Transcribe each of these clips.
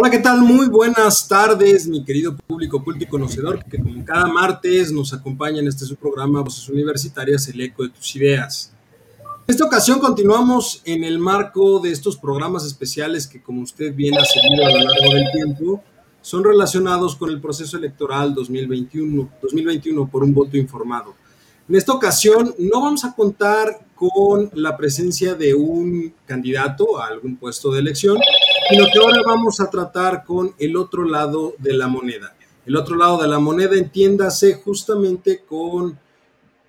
Hola, ¿qué tal? Muy buenas tardes, mi querido público culto y conocedor, que como cada martes nos acompaña en este su programa Voces Universitarias, el eco de tus ideas. En esta ocasión continuamos en el marco de estos programas especiales que, como usted bien ha seguido a lo largo del tiempo, son relacionados con el proceso electoral 2021, 2021 por un voto informado. En esta ocasión no vamos a contar con la presencia de un candidato a algún puesto de elección, sino que ahora vamos a tratar con el otro lado de la moneda. El otro lado de la moneda entiéndase justamente con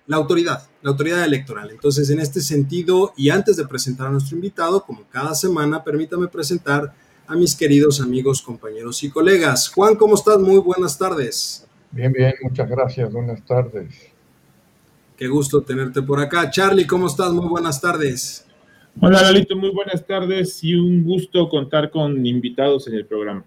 la autoridad, la autoridad electoral. Entonces, en este sentido, y antes de presentar a nuestro invitado, como cada semana, permítame presentar a mis queridos amigos, compañeros y colegas. Juan, ¿cómo estás? Muy buenas tardes. Bien, bien, muchas gracias. Buenas tardes. Qué gusto tenerte por acá. Charlie, ¿cómo estás? Muy buenas tardes. Hola, Lalito, muy buenas tardes y un gusto contar con invitados en el programa.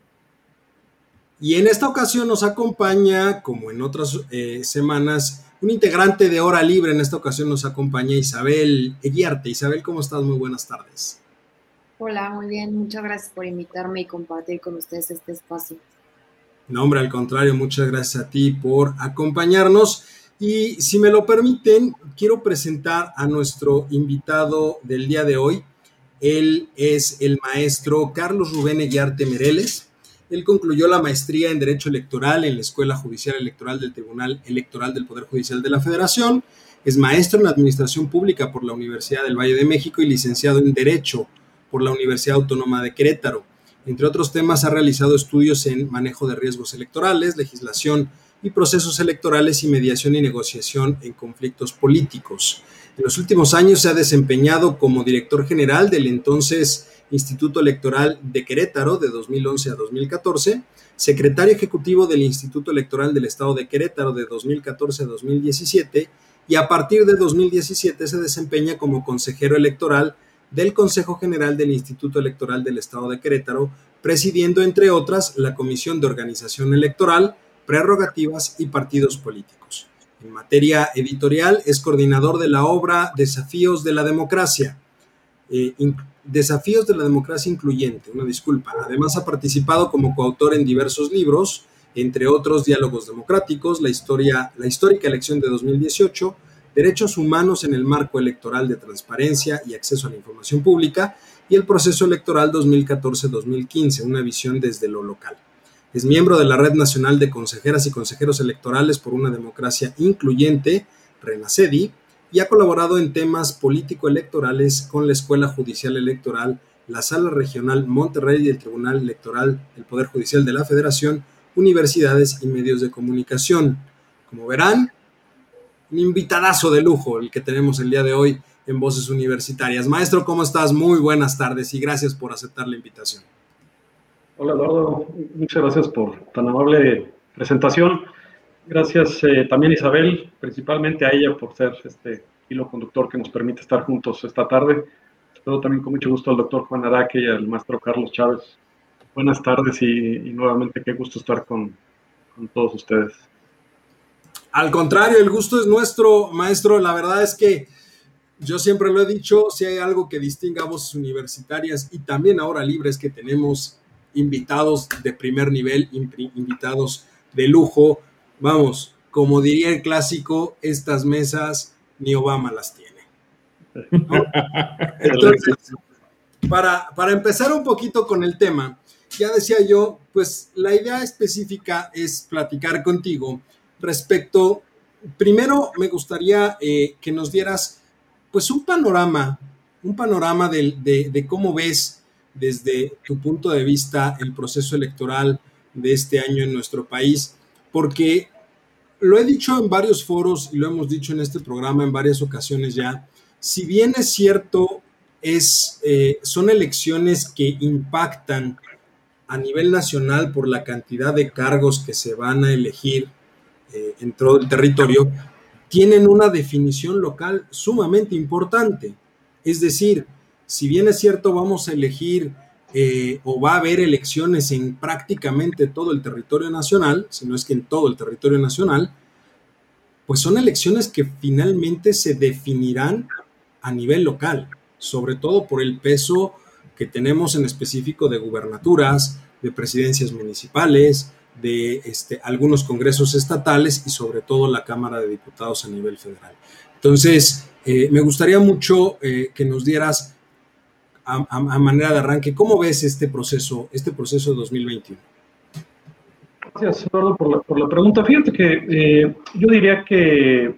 Y en esta ocasión nos acompaña, como en otras eh, semanas, un integrante de Hora Libre. En esta ocasión nos acompaña Isabel Eguiarte. Isabel, ¿cómo estás? Muy buenas tardes. Hola, muy bien. Muchas gracias por invitarme y compartir con ustedes este espacio. No, hombre, al contrario, muchas gracias a ti por acompañarnos. Y si me lo permiten, quiero presentar a nuestro invitado del día de hoy. Él es el maestro Carlos Rubén Eguiarte Mereles. Él concluyó la maestría en Derecho Electoral en la Escuela Judicial Electoral del Tribunal Electoral del Poder Judicial de la Federación. Es maestro en Administración Pública por la Universidad del Valle de México y licenciado en Derecho por la Universidad Autónoma de Querétaro. Entre otros temas, ha realizado estudios en manejo de riesgos electorales, legislación y procesos electorales y mediación y negociación en conflictos políticos. En los últimos años se ha desempeñado como director general del entonces Instituto Electoral de Querétaro de 2011 a 2014, secretario ejecutivo del Instituto Electoral del Estado de Querétaro de 2014 a 2017 y a partir de 2017 se desempeña como consejero electoral del Consejo General del Instituto Electoral del Estado de Querétaro, presidiendo entre otras la Comisión de Organización Electoral, prerrogativas y partidos políticos. En materia editorial es coordinador de la obra Desafíos de la Democracia, eh, Desafíos de la Democracia Incluyente, una disculpa. Además ha participado como coautor en diversos libros, entre otros Diálogos Democráticos, la, historia, la histórica elección de 2018, Derechos Humanos en el marco electoral de transparencia y acceso a la información pública y el proceso electoral 2014-2015, una visión desde lo local. Es miembro de la Red Nacional de Consejeras y Consejeros Electorales por una Democracia Incluyente, RENACEDI, y ha colaborado en temas político-electorales con la Escuela Judicial Electoral, la Sala Regional Monterrey y el Tribunal Electoral, el Poder Judicial de la Federación, universidades y medios de comunicación. Como verán, un invitadazo de lujo el que tenemos el día de hoy en Voces Universitarias. Maestro, ¿cómo estás? Muy buenas tardes y gracias por aceptar la invitación. Hola Eduardo, muchas gracias por tan amable presentación. Gracias eh, también Isabel, principalmente a ella por ser este hilo conductor que nos permite estar juntos esta tarde. Espero también con mucho gusto al doctor Juan Araque y al maestro Carlos Chávez. Buenas tardes y, nuevamente qué gusto estar con, con todos ustedes. Al contrario, el gusto es nuestro, maestro. La verdad es que yo siempre lo he dicho, si hay algo que distinga a voces universitarias y también ahora libres que tenemos invitados de primer nivel, invitados de lujo. Vamos, como diría el clásico, estas mesas ni Obama las tiene. Entonces, para, para empezar un poquito con el tema, ya decía yo, pues la idea específica es platicar contigo respecto, primero me gustaría eh, que nos dieras pues un panorama, un panorama de, de cómo ves desde tu punto de vista el proceso electoral de este año en nuestro país, porque lo he dicho en varios foros y lo hemos dicho en este programa en varias ocasiones ya, si bien es cierto, es, eh, son elecciones que impactan a nivel nacional por la cantidad de cargos que se van a elegir eh, en todo el territorio, tienen una definición local sumamente importante. Es decir, si bien es cierto, vamos a elegir eh, o va a haber elecciones en prácticamente todo el territorio nacional, si no es que en todo el territorio nacional, pues son elecciones que finalmente se definirán a nivel local, sobre todo por el peso que tenemos en específico de gubernaturas, de presidencias municipales, de este, algunos congresos estatales y sobre todo la Cámara de Diputados a nivel federal. Entonces, eh, me gustaría mucho eh, que nos dieras a, manera de arranque, ¿cómo ves este proceso, este proceso de 2021? Gracias, Eduardo, por la, pregunta. Fíjate que eh, yo diría que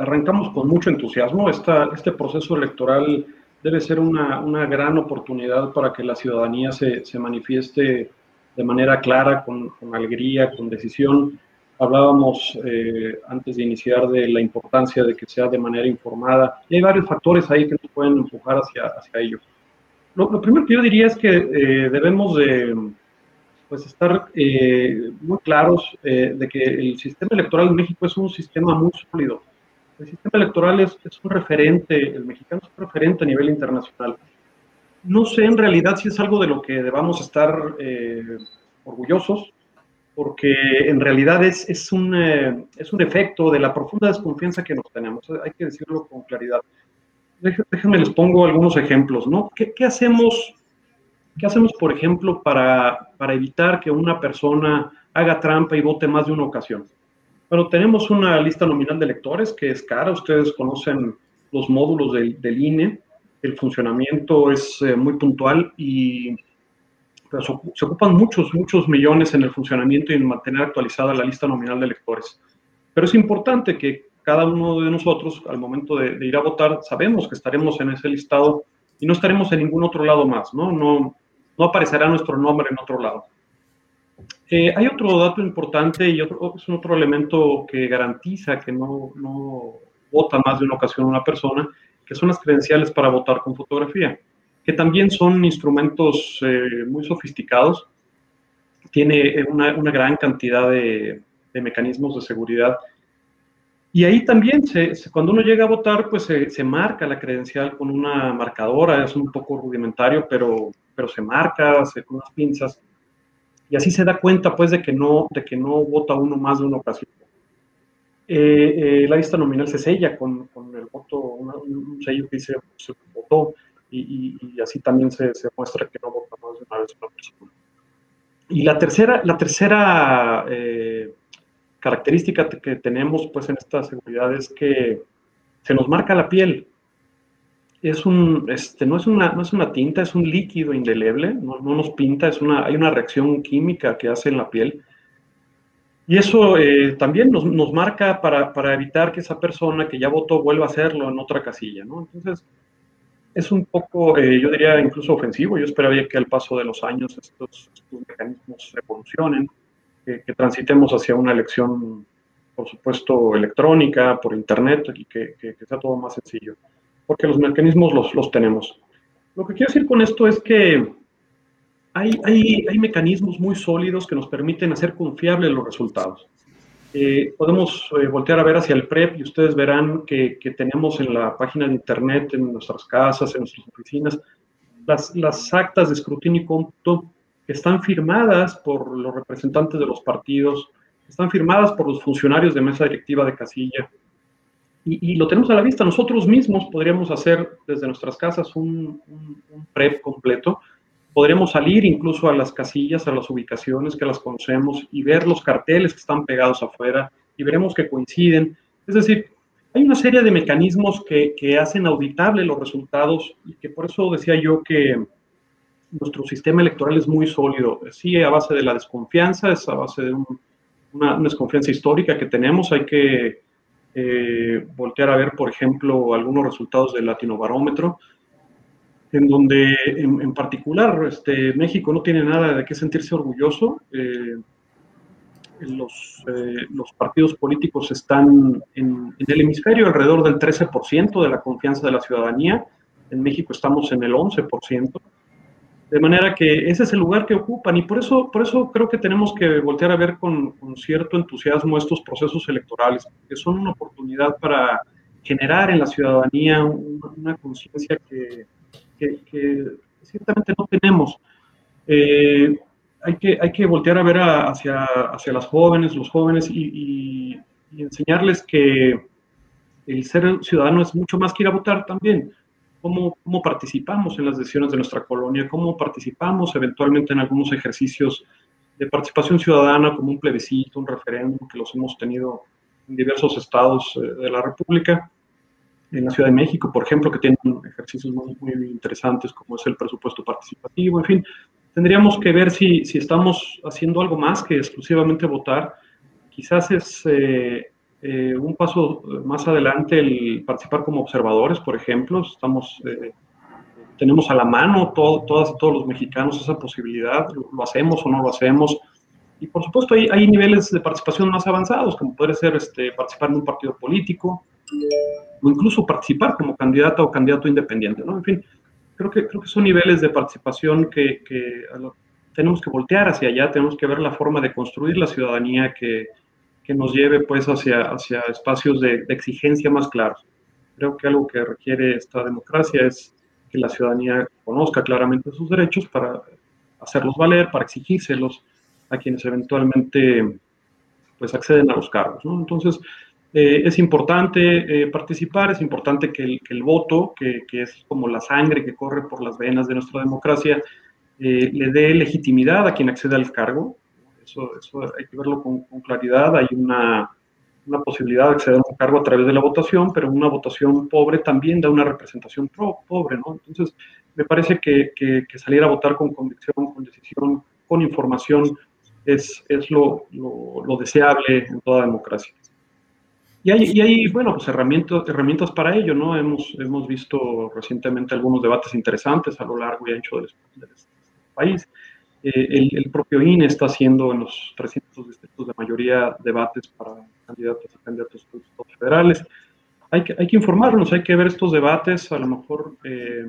arrancamos con mucho entusiasmo. Esta, este proceso electoral debe ser una, una, gran oportunidad para que la ciudadanía se, se manifieste de manera clara, con, con alegría, con decisión. Hablábamos eh, antes de iniciar de la importancia de que sea de manera informada y hay varios factores ahí que nos pueden empujar hacia, hacia ello. Lo, primero que yo diría es que eh, debemos de pues, estar eh, muy claros de que el sistema electoral en México es un sistema muy sólido. El sistema electoral es, es un referente, el mexicano es un referente a nivel internacional no sé en realidad si es algo de lo que debamos estar eh, orgullosos, porque en realidad es, es, un, eh, es un efecto de la profunda desconfianza que nos tenemos. Hay que decirlo con claridad. Déjenme les pongo algunos ejemplos, ¿no? ¿Qué, hacemos, qué hacemos, por ejemplo, para, para, evitar que una persona haga trampa y vote más de una ocasión? Bueno, tenemos una lista nominal de electores que es cara, ustedes conocen los módulos del, del INE, el funcionamiento es eh, muy puntual y pues, se ocupan muchos, muchos millones en el funcionamiento y en mantener actualizada la lista nominal de electores. Pero es importante que cada uno de nosotros, al momento de, ir a votar, sabemos que estaremos en ese listado y no estaremos en ningún otro lado más, ¿no? No, no aparecerá nuestro nombre en otro lado. Eh, hay otro dato importante y otro, es otro elemento que garantiza que no, no vota más de una ocasión una persona, que son las credenciales para votar con fotografía, que también son instrumentos eh, muy sofisticados, tiene una, una gran cantidad de, de, mecanismos de seguridad. Y ahí también, se, cuando uno llega a votar, pues se, se, marca la credencial con una marcadora, es un poco rudimentario, pero, pero se marca se, con unas pinzas, y así se da cuenta pues de que no, de que no vota uno más de una ocasión. Eh, eh, la lista nominal se sella con, con el voto, un sello que dice se votó y, y, así también se, se, muestra que no vota más de una vez una persona. Y la tercera, la tercera eh, característica que tenemos pues en esta seguridad es que se nos marca la piel. Es un, este, no, es una, no es una tinta, es un líquido indeleble, no, no nos pinta, es una, hay una reacción química que hace en la piel y eso eh, también nos, nos marca para, para, evitar que esa persona que ya votó vuelva a hacerlo en otra casilla, ¿no? Entonces, es un poco, eh, yo diría, incluso ofensivo. Yo esperaría que al paso de los años estos, estos mecanismos evolucionen, que, transitemos hacia una elección, por supuesto, electrónica, por Internet, y que, sea todo más sencillo, porque los mecanismos los, tenemos. Lo que quiero decir con esto es que hay, hay, hay, mecanismos muy sólidos que nos permiten hacer confiables los resultados. Eh, podemos eh, voltear a ver hacia el PREP y ustedes verán que, tenemos en la página de internet, en nuestras casas, en nuestras oficinas, las, las actas de escrutinio que están firmadas por los representantes de los partidos, están firmadas por los funcionarios de mesa directiva de casilla. Y, lo tenemos a la vista. Nosotros mismos podríamos hacer desde nuestras casas un, PREP completo Podremos salir incluso a las casillas, a las ubicaciones que las conocemos y ver los carteles que están pegados afuera y veremos que coinciden. Es decir, hay una serie de mecanismos que, que hacen auditable los resultados y que por eso decía yo que nuestro sistema electoral es muy sólido. Sí, a base de la desconfianza, es a base de un, una, desconfianza histórica que tenemos. Hay que eh, voltear a ver, por ejemplo, algunos resultados del latinobarómetro en donde en, particular este, México no tiene nada de qué sentirse orgulloso. Eh, los, eh, los, partidos políticos están en, en, el hemisferio alrededor del 13% de la confianza de la ciudadanía. En México estamos en el 11%. De manera que ese es el lugar que ocupan y por eso, por eso creo que tenemos que voltear a ver con, cierto entusiasmo estos procesos electorales, que son una oportunidad para generar en la ciudadanía una, conciencia que, ciertamente no tenemos. Eh, hay, que, hay que voltear a ver hacia, hacia las jóvenes, los jóvenes y enseñarles que el ser ciudadano es mucho más que ir a votar también cómo, cómo participamos en las decisiones de nuestra colonia, cómo participamos eventualmente en algunos ejercicios de participación ciudadana como un plebiscito, un referéndum, que los hemos tenido en diversos estados eh, de la República. En la Ciudad de México, por ejemplo, que tienen ejercicios muy, muy interesantes como es el presupuesto participativo, en fin, tendríamos que ver si, si estamos haciendo algo más que exclusivamente votar. Quizás es eh, eh, un paso más adelante el participar como observadores, por ejemplo, estamos, eh, tenemos a la mano todas y todos los mexicanos esa posibilidad, lo, hacemos o no lo hacemos. Y por supuesto hay, hay, niveles de participación más avanzados, como puede ser este, participar en un partido político o incluso participar como candidata o candidato independiente. ¿no? En fin, creo que, creo que son niveles de participación que, que tenemos que voltear hacia allá, tenemos que ver la forma de construir la ciudadanía que, que nos lleve pues hacia, hacia espacios de, exigencia más claros. Creo que algo que requiere esta democracia es que la ciudadanía conozca claramente sus derechos para hacerlos valer, para exigírselos a quienes eventualmente pues acceden a los cargos. Entonces, eh, es importante eh, participar, es importante que el, que el voto, que, que, es como la sangre que corre por las venas de nuestra democracia, eh, le dé legitimidad a quien accede al cargo, eso, hay que verlo con, claridad. Hay una, una, posibilidad de acceder a un cargo a través de la votación, pero una votación pobre también da una representación pro, pobre, ¿no? Entonces, me parece que, que, salir a votar con convicción, con decisión, con información, es, es lo, lo, deseable en toda democracia. Y hay, y hay, bueno, pues herramientas, herramientas para ello, ¿no? Hemos, hemos visto recientemente algunos debates interesantes a lo largo y ancho del, del país. Eh, el, propio INE está haciendo en los 300 distritos de mayoría debates para candidatos y candidatos federales. Hay que, hay que informarnos, hay que ver estos debates, a lo mejor eh,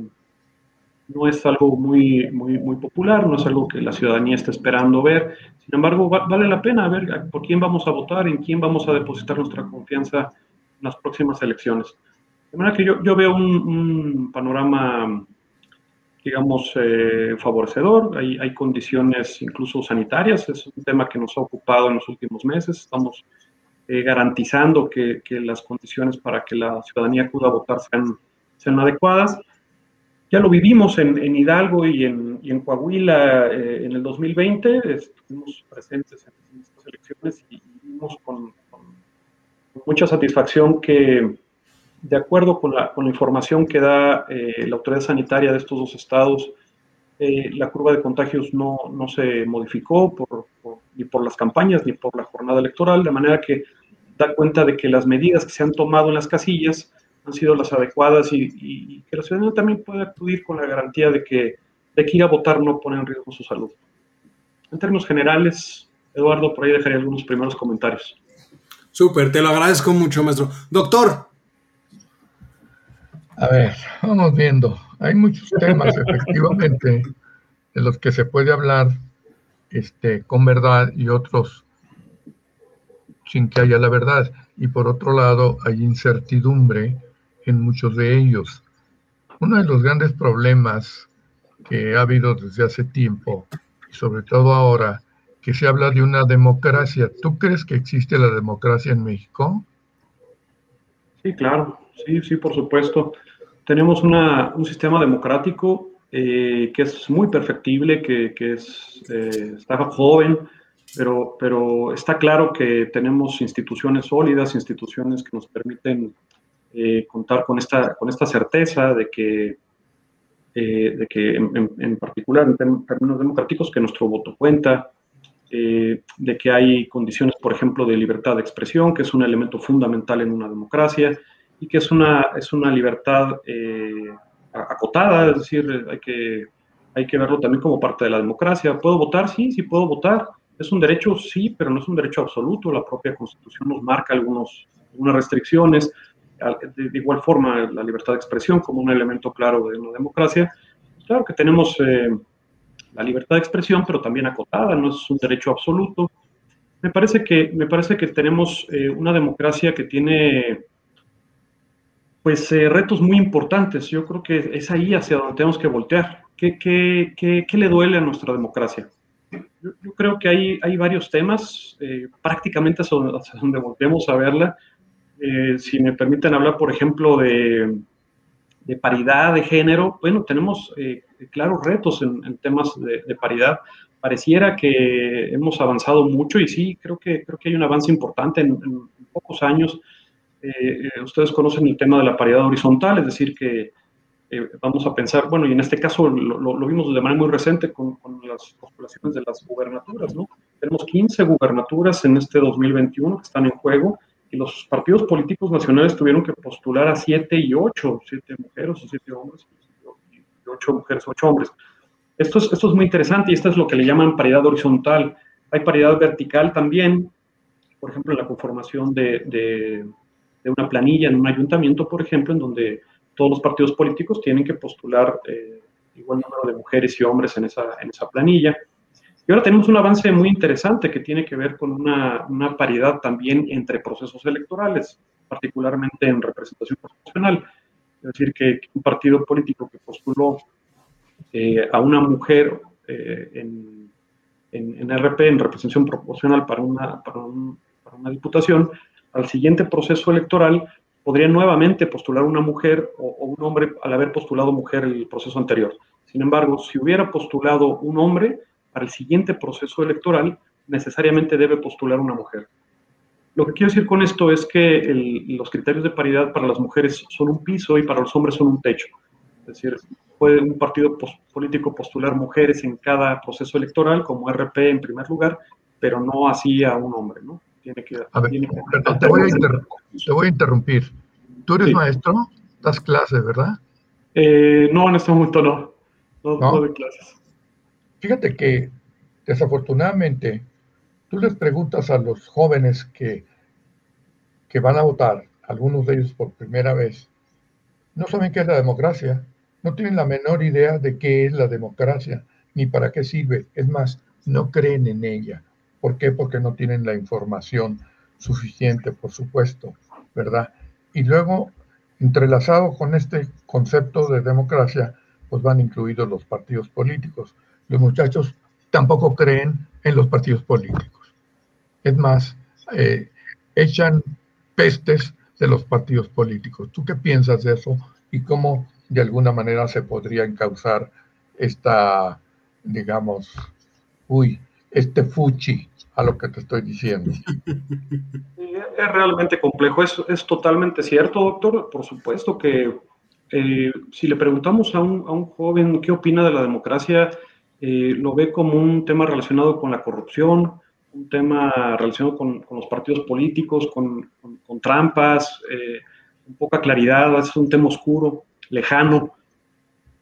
no es algo muy, muy, muy popular, no es algo que la ciudadanía está esperando ver, sin embargo vale la pena ver por quién vamos a votar, en quién vamos a depositar nuestra confianza en las próximas elecciones. De manera que yo, yo veo un, un panorama digamos, eh, favorecedor. Hay, hay, condiciones incluso sanitarias, es un tema que nos ha ocupado en los últimos meses. Estamos eh, garantizando que, que, las condiciones para que la ciudadanía acuda a votar sean, sean adecuadas. Ya lo vivimos en, en Hidalgo y en, y en Coahuila eh, en el 2020, estuvimos presentes en estas elecciones y vimos con, con mucha satisfacción que de acuerdo con la, con la información que da eh, la autoridad sanitaria de estos dos estados, eh, la curva de contagios no, no se modificó ni por las campañas ni por la jornada electoral, de manera que da cuenta de que las medidas que se han tomado en las casillas han sido las adecuadas y, que la ciudadanía también puede acudir con la garantía de que, de que ir a votar no pone en riesgo su salud. En términos generales, Eduardo, por ahí dejaré algunos primeros comentarios. Súper, te lo agradezco mucho, maestro. Doctor, a ver, vamos viendo. Hay muchos temas, efectivamente, de los que se puede hablar este, con verdad y otros sin que haya la verdad. Y por otro lado, hay incertidumbre en muchos de ellos. Uno de los grandes problemas que ha habido desde hace tiempo, y sobre todo ahora, que se habla de una democracia. ¿Tú crees que existe la democracia en México? Sí, claro, sí, sí, por supuesto. Tenemos un sistema democrático eh, que es muy perfectible, que, es, eh, está joven, pero, pero está claro que tenemos instituciones sólidas, instituciones que nos permiten eh, contar con esta, con esta certeza de que, de que en, particular en términos democráticos, que nuestro voto cuenta, de que hay condiciones, por ejemplo, de libertad de expresión, que es un elemento fundamental en una democracia, y que es una, es una libertad eh, acotada, es decir, hay que, hay que verlo también como parte de la democracia. ¿Puedo votar? Sí, sí puedo votar. Es un derecho, sí, pero no es un derecho absoluto. La propia Constitución nos marca algunos, algunas restricciones. De, igual forma, la libertad de expresión como un elemento claro de una democracia. Claro que tenemos eh, la libertad de expresión, pero también acotada, no es un derecho absoluto. Me parece que, me parece que tenemos eh, una democracia que tiene pues eh, retos muy importantes. Yo creo que es ahí hacia donde tenemos que voltear. ¿Qué, qué, qué, qué le duele a nuestra democracia? Yo, creo que hay, hay varios temas, eh, prácticamente hacia, hacia, donde volteemos a verla. Eh, si me permiten hablar, por ejemplo, de, de paridad de género, bueno, tenemos claros retos en, temas de, paridad. Pareciera que hemos avanzado mucho y sí, creo que, creo que hay un avance importante en pocos años eh, ustedes conocen el tema de la paridad horizontal, es decir, que eh, vamos a pensar, bueno, y en este caso lo, vimos de manera muy reciente con, con, las postulaciones de las gubernaturas, ¿no? Tenemos 15 gubernaturas en este 2021 que están en juego y los partidos políticos nacionales tuvieron que postular a 7 y 8, 7 mujeres o 7 hombres, y 8 mujeres, 8 hombres. Esto es, esto es muy interesante y esto es lo que le llaman paridad horizontal. Hay paridad vertical también, por ejemplo, en la conformación de, de de una planilla en un ayuntamiento, por ejemplo, en donde todos los partidos políticos tienen que postular eh, igual número de mujeres y hombres en esa, en esa planilla. Y ahora tenemos un avance muy interesante que tiene que ver con una, una paridad también entre procesos electorales, particularmente en representación proporcional. Es decir, que un partido político que postuló eh, a una mujer eh, en, en, en, RP, en representación proporcional para una, para, un, para una diputación, al siguiente proceso electoral podría nuevamente postular una mujer o, un hombre al haber postulado mujer el proceso anterior. Sin embargo, si hubiera postulado un hombre, para el siguiente proceso electoral necesariamente debe postular una mujer. Lo que quiero decir con esto es que los criterios de paridad para las mujeres son un piso y para los hombres son un techo. Es decir, puede un partido político postular mujeres en cada proceso electoral como RP en primer lugar, pero no así a un hombre, ¿no? Tiene que, a ver, tiene que... Te, voy te, voy a interrumpir. ¿Tú eres sí. maestro? ¿Das clases, verdad? Eh, no, en este momento no. No, no. no doy clases. Fíjate que desafortunadamente tú les preguntas a los jóvenes que, que van a votar, algunos de ellos por primera vez, no saben qué es la democracia, no tienen la menor idea de qué es la democracia, ni para qué sirve. Es más, no creen en ella. ¿Por qué? Porque no tienen la información suficiente, por supuesto, ¿verdad? Y luego, entrelazado con este concepto de democracia, pues van incluidos los partidos políticos. Los muchachos tampoco creen en los partidos políticos. Es más, eh, echan pestes de los partidos políticos. ¿Tú qué piensas de eso y cómo de alguna manera se podría encauzar esta, digamos, uy, este fuchi a lo que te estoy diciendo. Es realmente complejo, es, es totalmente cierto, doctor. Por supuesto que eh, si le preguntamos a un, a un, joven qué opina de la democracia, eh, lo ve como un tema relacionado con la corrupción, un tema relacionado con, los partidos políticos, con trampas, eh, con poca claridad, es un tema oscuro, lejano.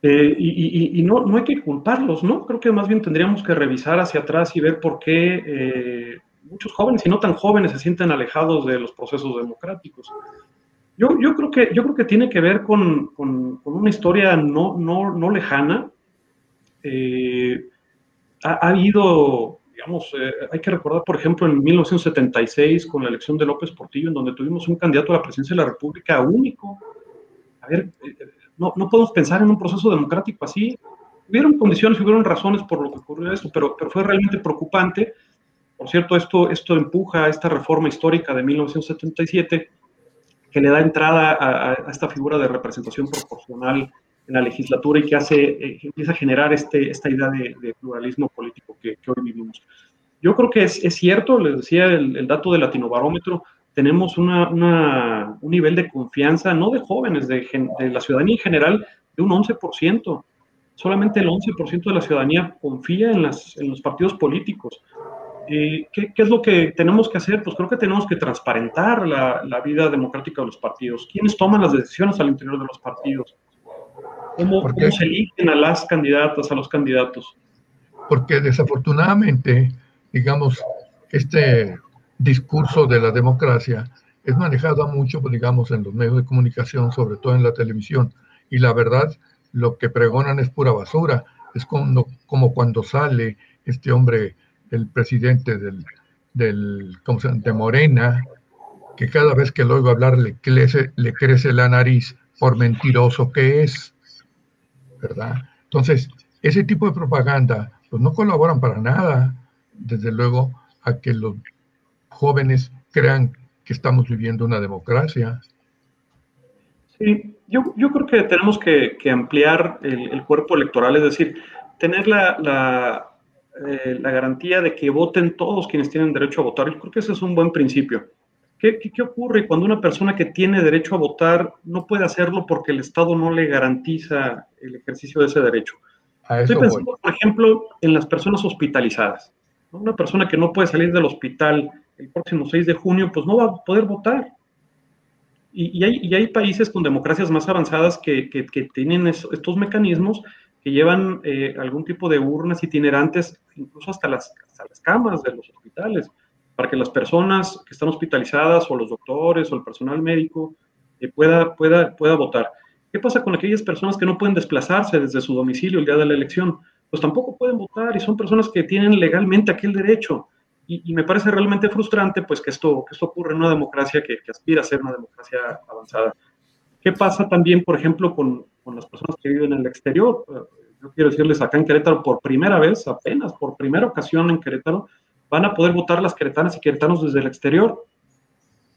Eh, y, y, y no, no, hay que culparlos, ¿no? Creo que más bien tendríamos que revisar hacia atrás y ver por qué eh, muchos jóvenes y no tan jóvenes se sienten alejados de los procesos democráticos. Yo, yo, creo, que, yo creo que tiene que ver con, con, con una historia no, no, no lejana. Eh, ha, ha, habido, digamos, hay que recordar, por ejemplo, en 1976, con la elección de López Portillo, en donde tuvimos un candidato a la presidencia de la República único. A ver, no, no podemos pensar en un proceso democrático así. Hubieron condiciones, hubieron razones por lo que ocurrió esto, pero, pero fue realmente preocupante. Por cierto, esto, esto empuja a esta reforma histórica de 1977 que le da entrada a, esta figura de representación proporcional en la legislatura y que hace, eh, empieza a generar este, esta idea de, pluralismo político que, que, hoy vivimos. Yo creo que es, es cierto, les decía el, el, dato del latinobarómetro, tenemos una, una, un nivel de confianza, no de jóvenes, de, de, la ciudadanía en general, de un 11%. Solamente el 11% de la ciudadanía confía en, las, en los partidos políticos. Eh, ¿qué, ¿qué, es lo que tenemos que hacer? Pues creo que tenemos que transparentar la, la, vida democrática de los partidos. ¿Quiénes toman las decisiones al interior de los partidos? ¿Cómo, cómo se eligen a las candidatas, a los candidatos? Porque desafortunadamente, digamos, este discurso de la democracia es manejado mucho, pues, digamos, en los medios de comunicación, sobre todo en la televisión. Y la verdad, lo que pregonan es pura basura. Es como, como cuando sale este hombre, el presidente del, del ¿cómo se de Morena, que cada vez que lo oigo hablar le crece, le crece la nariz por mentiroso que es, ¿verdad? Entonces, ese tipo de propaganda, pues no colaboran para nada, desde luego, a que los jóvenes crean que estamos viviendo una democracia. Sí, yo, yo creo que tenemos que, ampliar el, cuerpo electoral, es decir, tener la, la, eh, la, garantía de que voten todos quienes tienen derecho a votar. Yo creo que ese es un buen principio. ¿Qué, qué, ocurre cuando una persona que tiene derecho a votar no puede hacerlo porque el Estado no le garantiza el ejercicio de ese derecho? Estoy pensando, por ejemplo, en las personas hospitalizadas. Una persona que no puede salir del hospital el próximo 6 de junio, pues no va a poder votar. Y, hay, hay, países con democracias más avanzadas que, que, tienen estos mecanismos que llevan eh, algún tipo de urnas itinerantes, incluso hasta las, hasta las camas de los hospitales para que las personas que están hospitalizadas o los doctores o el personal médico eh, pueda, pueda, pueda votar. ¿Qué pasa con aquellas personas que no pueden desplazarse desde su domicilio el día de la elección? Pues tampoco pueden votar y son personas que tienen legalmente aquel derecho. Y, me parece realmente frustrante pues que esto, que esto ocurre en una democracia que, que, aspira a ser una democracia avanzada. ¿Qué pasa también, por ejemplo, con, con las personas que viven en el exterior? Yo quiero decirles acá en Querétaro por primera vez, apenas por primera ocasión en Querétaro, van a poder votar las queretanas y queretanos desde el exterior.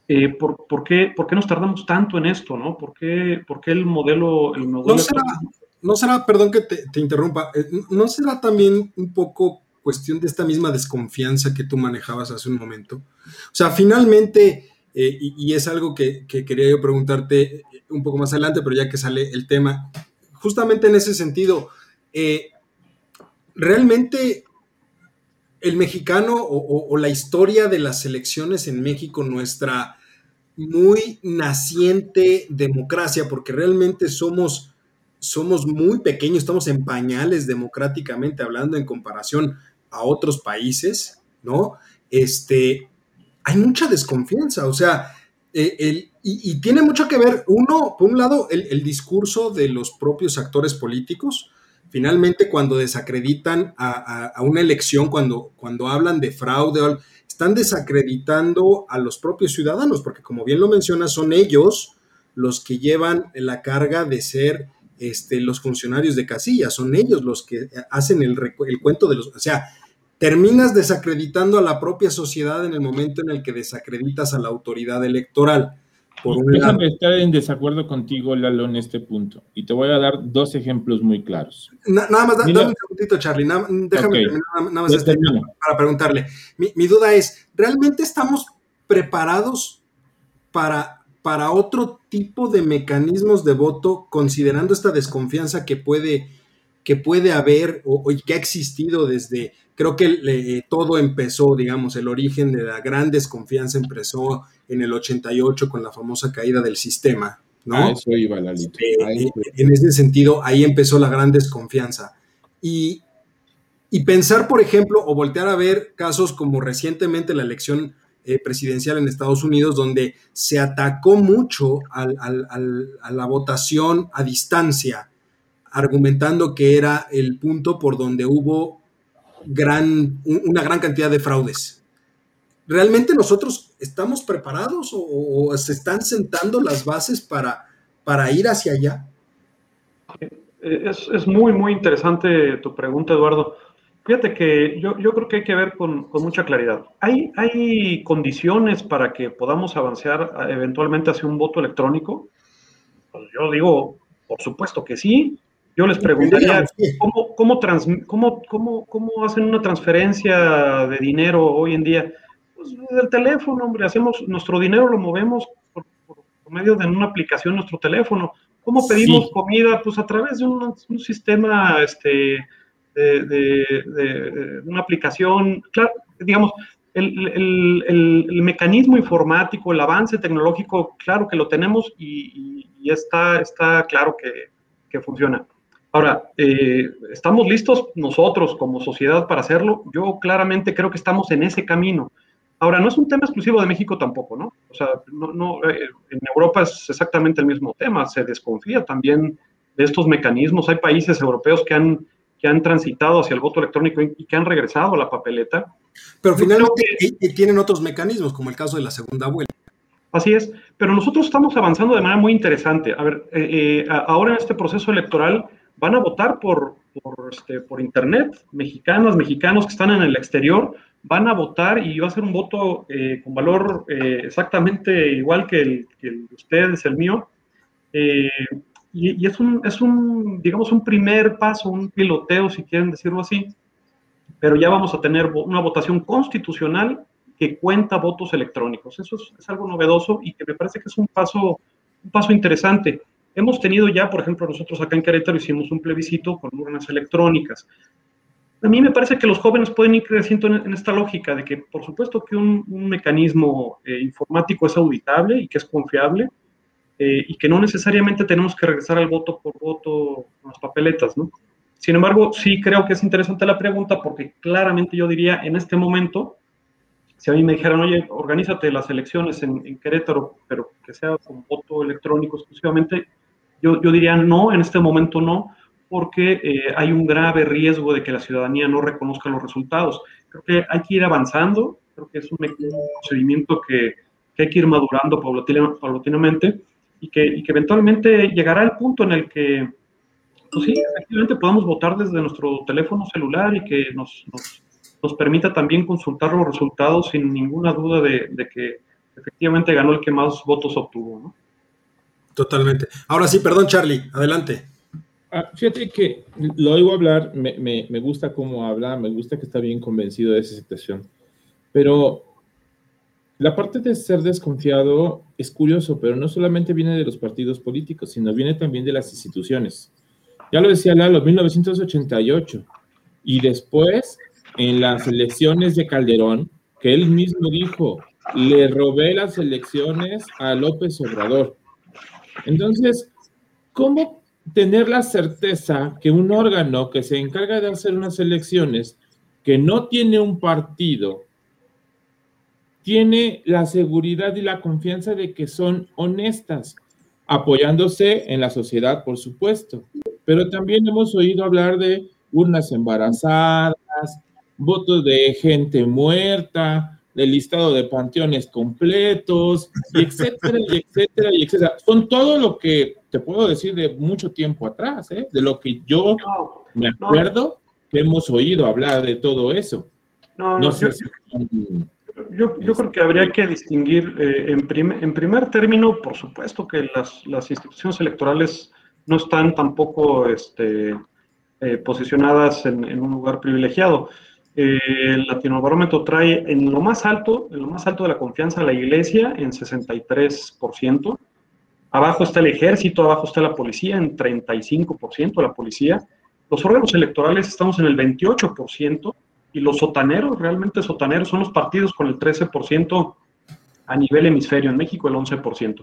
Eh, ¿por, por, qué, ¿por, qué, nos tardamos tanto en esto? ¿no? ¿Por, qué, por qué el modelo... El modelo ¿No, será, no será, perdón que te, te, interrumpa, eh, ¿no será también un poco cuestión de esta misma desconfianza que tú manejabas hace un momento? O sea, finalmente, eh, y, es algo que, que, quería yo preguntarte un poco más adelante, pero ya que sale el tema, justamente en ese sentido, realmente el mexicano o, la historia de las elecciones en México, nuestra muy naciente democracia, porque realmente somos, somos muy pequeños, estamos en pañales democráticamente hablando en comparación a otros países, ¿no? Este, hay mucha desconfianza, o sea, eh, el, y, tiene mucho que ver, uno, por un lado, el, discurso de los propios actores políticos, Finalmente, cuando desacreditan a, una elección, cuando, cuando hablan de fraude, están desacreditando a los propios ciudadanos, porque como bien lo menciona, son ellos los que llevan la carga de ser este, los funcionarios de casilla, son ellos los que hacen el, el cuento de los... O sea, terminas desacreditando a la propia sociedad en el momento en el que desacreditas a la autoridad electoral. Déjame estar en desacuerdo contigo, Lalo, en este punto. Y te voy a dar dos ejemplos muy claros. nada más, dame un segundito, Charlie. déjame terminar nada más este, para preguntarle. Mi, duda es, ¿realmente estamos preparados para, para otro tipo de mecanismos de voto, considerando esta desconfianza que puede, que puede haber o, que ha existido desde, creo que todo empezó, digamos, el origen de la gran desconfianza empezó en el 88 con la famosa caída del sistema, ¿no? eso iba, Lalito. Eh, en ese sentido, ahí empezó la gran desconfianza. Y, pensar, por ejemplo, o voltear a ver casos como recientemente la elección eh, presidencial en Estados Unidos, donde se atacó mucho a la votación a distancia, argumentando que era el punto por donde hubo gran, una gran cantidad de fraudes. ¿realmente nosotros estamos preparados o, se están sentando las bases para, para ir hacia allá? Eh, es, muy, muy interesante tu pregunta, Eduardo. Fíjate que yo, creo que hay que ver con, mucha claridad. ¿Hay, ¿Hay condiciones para que podamos avanzar eh, eventualmente hacia un voto electrónico? Pues yo digo, por supuesto que sí. Yo les preguntaría, ¿cómo, cómo, cómo, cómo hacen una transferencia de dinero hoy en día? pues, del teléfono, hombre, hacemos, nuestro dinero lo movemos por, medio de una aplicación, nuestro teléfono. ¿Cómo pedimos comida? Pues a través de un, sistema, este, de, una aplicación, claro, digamos, el, mecanismo informático, el avance tecnológico, claro que lo tenemos y, está, está claro que, funciona. Ahora, eh, ¿estamos listos nosotros como sociedad para hacerlo? Yo claramente creo que estamos en ese camino. Ahora, no es un tema exclusivo de México tampoco, ¿no? O sea, no, eh, en Europa es exactamente el mismo tema, se desconfía también de estos mecanismos. Hay países europeos que han, que han transitado hacia el voto electrónico y que han regresado a la papeleta. Pero finalmente tienen otros mecanismos, como el caso de la segunda vuelta. Así es, pero nosotros estamos avanzando de manera muy interesante. A ver, eh, eh, ahora en este proceso electoral van a votar por, por, este, por Internet, mexicanas, mexicanos que están en el exterior, van a votar y va a ser un voto eh, con valor exactamente igual que el, que de ustedes, el mío. y, es, un, es un, digamos, un primer paso, un piloteo, si quieren decirlo así, pero ya vamos a tener una votación constitucional que cuenta votos electrónicos. Eso es, algo novedoso y que me parece que es un paso, un paso interesante. Hemos tenido ya, por ejemplo, nosotros acá en Querétaro hicimos un plebiscito con urnas electrónicas. A mí me parece que los jóvenes pueden ir creciendo en, esta lógica de que, por supuesto, que un, mecanismo eh, informático es auditable y que es confiable eh, y que no necesariamente tenemos que regresar al voto por voto con las papeletas, ¿no? Sin embargo, sí creo que es interesante la pregunta porque claramente yo diría en este momento si a mí me dijeran, oye, organízate las elecciones en, Querétaro, pero que sea con voto electrónico exclusivamente, yo, yo diría no, en este momento no, porque eh, hay un grave riesgo de que la ciudadanía no reconozca los resultados. Creo que hay que ir avanzando, creo que es un, procedimiento que, hay que ir madurando paulatinamente y que, y que eventualmente llegará el punto en el que, pues sí, efectivamente podamos votar desde nuestro teléfono celular y que nos, nos nos permita también consultar los resultados sin ninguna duda de, que efectivamente ganó el que más votos obtuvo. ¿no? Totalmente. Ahora sí, perdón Charlie, adelante. Ah, fíjate que lo oigo hablar, me, me, gusta cómo habla, me gusta que está bien convencido de esa situación, pero la parte de ser desconfiado es curioso, pero no solamente viene de los partidos políticos, sino viene también de las instituciones. Ya lo decía Lalo, 1988, y después en las elecciones de Calderón, que él mismo dijo, le robé las elecciones a López Obrador. Entonces, ¿cómo tener la certeza que un órgano que se encarga de hacer unas elecciones, que no tiene un partido, tiene la seguridad y la confianza de que son honestas, apoyándose en la sociedad, por supuesto? Pero también hemos oído hablar de urnas embarazadas, votos de gente muerta, del listado de panteones completos, etcétera, y etcétera, y etcétera. Son todo lo que te puedo decir de mucho tiempo atrás, ¿eh? de lo que yo me acuerdo que hemos oído hablar de todo eso. No, no, sé yo, yo, creo que habría que distinguir, eh, en, en, primer término, por supuesto que las, las instituciones electorales no están tampoco este, eh, posicionadas en, en, un lugar privilegiado el Latinobarómetro trae en lo más alto, en lo más alto de la confianza a la iglesia en 63%. Abajo está el ejército, abajo está la policía en 35%, la policía. Los órganos electorales estamos en el 28% y los sotaneros, realmente sotaneros, son los partidos con el 13% a nivel hemisferio, en México el 11%.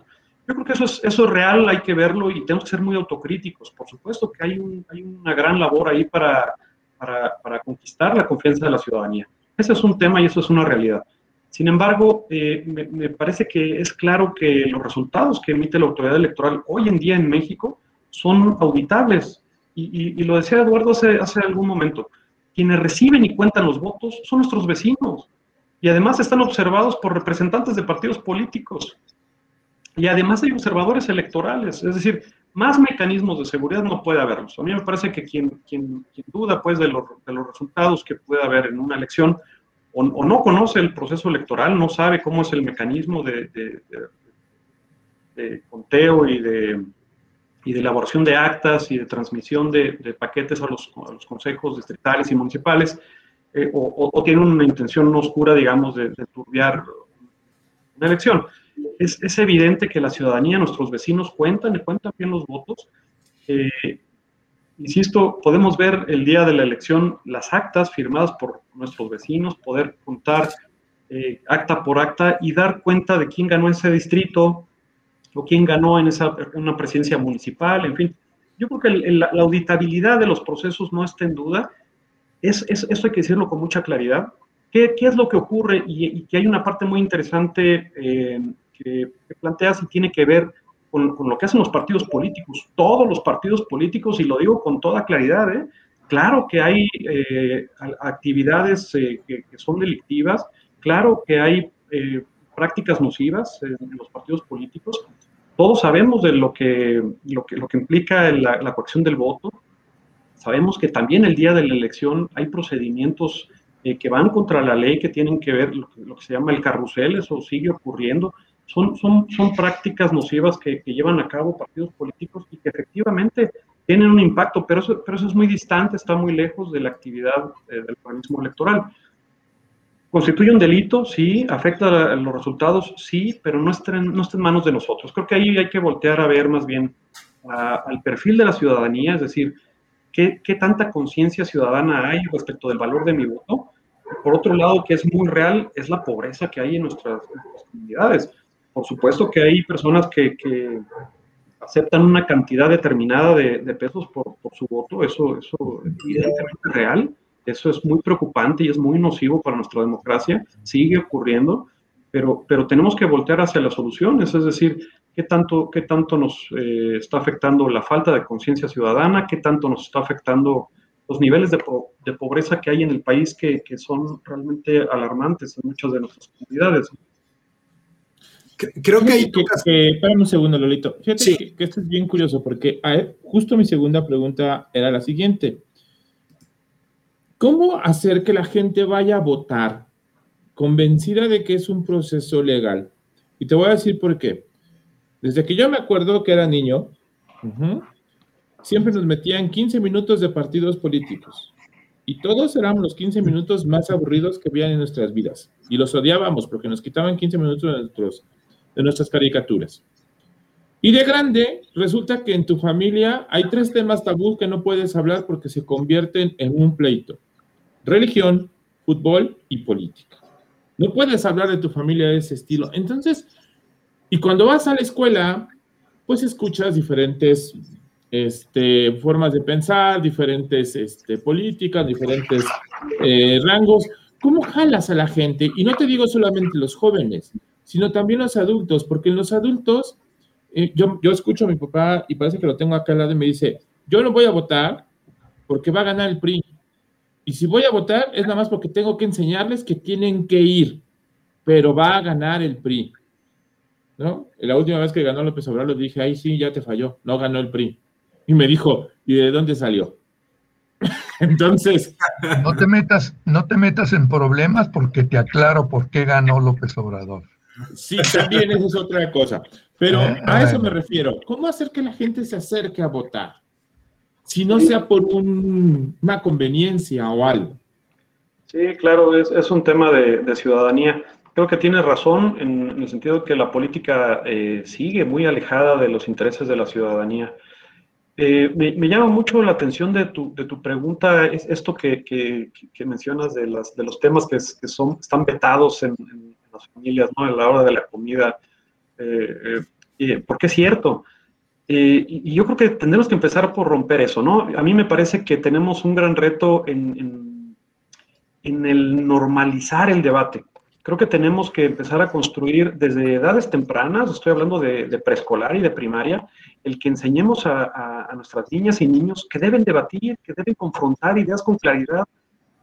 Yo creo que eso es, eso es real, hay que verlo y tenemos que ser muy autocríticos. Por supuesto que hay, hay una gran labor ahí para para, conquistar la confianza de la ciudadanía. Ese es un tema y eso es una realidad. Sin embargo, eh, me, parece que es claro que los resultados que emite la autoridad electoral hoy en día en México son auditables. Y, lo decía Eduardo hace, hace algún momento. Quienes reciben y cuentan los votos son nuestros vecinos. Y además están observados por representantes de partidos políticos. Y además hay observadores electorales. Es decir, más mecanismos de seguridad no puede haberlos. A mí me parece que quien, quien, duda pues, de, los, de, los resultados que puede haber en una elección o, no conoce el proceso electoral, no sabe cómo es el mecanismo de, de, conteo y de, y de elaboración de actas y de transmisión de, paquetes a los, consejos distritales y municipales, eh, o, o, tiene una intención oscura, digamos, de, turbiar una elección es, es, evidente que la ciudadanía, nuestros vecinos cuentan y cuentan bien los votos. Eh, insisto, podemos ver el día de la elección las actas firmadas por nuestros vecinos, poder contar eh, acta por acta y dar cuenta de quién ganó ese distrito o quién ganó en esa una presidencia municipal, en fin. Yo creo que la, auditabilidad de los procesos no está en duda. Es, es, eso hay que decirlo con mucha claridad. ¿Qué, qué es lo que ocurre? Y, que hay una parte muy interesante eh, que, planteas y tiene que ver con, lo que hacen los partidos políticos. Todos los partidos políticos, y lo digo con toda claridad, ¿eh? claro que hay eh, actividades eh, que, son delictivas, claro que hay prácticas nocivas en, los partidos políticos. Todos sabemos de lo que, lo que, lo que implica la, la coacción del voto. Sabemos que también el día de la elección hay procedimientos que van contra la ley, que tienen que ver lo, lo, que se llama el carrusel, eso sigue ocurriendo son, son, son prácticas nocivas que, llevan a cabo partidos políticos y que efectivamente tienen un impacto, pero eso, pero eso es muy distante, está muy lejos de la actividad eh, del organismo electoral. ¿Constituye un delito? Sí. ¿Afecta los resultados? Sí, pero no está, en, no está en manos de nosotros. Creo que ahí hay que voltear a ver más bien al perfil de la ciudadanía, es decir, qué, qué tanta conciencia ciudadana hay respecto del valor de mi voto. Por otro lado, que es muy real, es la pobreza que hay en nuestras comunidades por supuesto que hay personas que, aceptan una cantidad determinada de, pesos por, su voto, eso, eso es evidentemente real, eso es muy preocupante y es muy nocivo para nuestra democracia, sigue ocurriendo, pero, tenemos que voltear hacia las soluciones, es decir, qué tanto, qué tanto nos eh, está afectando la falta de conciencia ciudadana, qué tanto nos está afectando los niveles de, pobreza que hay en el país que son realmente alarmantes en muchas de nuestras comunidades. Creo que ahí espérame un segundo, Lolito. Fíjate que, esto es bien curioso porque justo mi segunda pregunta era la siguiente. ¿Cómo hacer que la gente vaya a votar convencida de que es un proceso legal? Y te voy a decir por qué. Desde que yo me acuerdo que era niño, siempre nos metían 15 minutos de partidos políticos. Y todos éramos los 15 minutos más aburridos que había en nuestras vidas. Y los odiábamos porque nos quitaban 15 minutos de nuestros de nuestras caricaturas. Y de grande, resulta que en tu familia hay tres temas tabú que no puedes hablar porque se convierten en un pleito. Religión, fútbol y política. No puedes hablar de tu familia de ese estilo. Entonces, y cuando vas a la escuela, pues escuchas diferentes este, formas de pensar, diferentes este, políticas, diferentes eh, rangos. ¿Cómo jalas a la gente? Y no te digo solamente los jóvenes, sino también los adultos, porque en los adultos, eh, yo, yo escucho a mi papá y parece que lo tengo acá al lado y me dice, yo no voy a votar porque va a ganar el PRI. Y si voy a votar es nada más porque tengo que enseñarles que tienen que ir, pero va a ganar el PRI. ¿No? La última vez que ganó López Obrador le dije, ay, sí, ya te falló, no ganó el PRI. Y me dijo, ¿y de dónde salió? Entonces. No te metas, no te metas en problemas porque te aclaro por qué ganó López Obrador. Sí, también eso es otra cosa. Pero eh, a eso me refiero. ¿Cómo hacer que la gente se acerque a votar? Si no sea por una conveniencia o algo. Sí, claro, es, un tema de, ciudadanía. Creo que tienes razón en, el sentido de que la política eh, sigue muy alejada de los intereses de la ciudadanía. Eh, me, llama mucho la atención de tu, de tu pregunta, es esto que, que, mencionas de, las, de los temas que, son, están vetados en, familias, ¿no? A la hora de la comida, eh, eh, porque es cierto. y yo creo que tendremos que empezar por romper eso, ¿no? A mí me parece que tenemos un gran reto en, en el normalizar el debate creo que tenemos que empezar a construir desde edades tempranas, estoy hablando de, preescolar y de primaria, el que enseñemos a, nuestras niñas y niños que deben debatir, que deben confrontar ideas con claridad.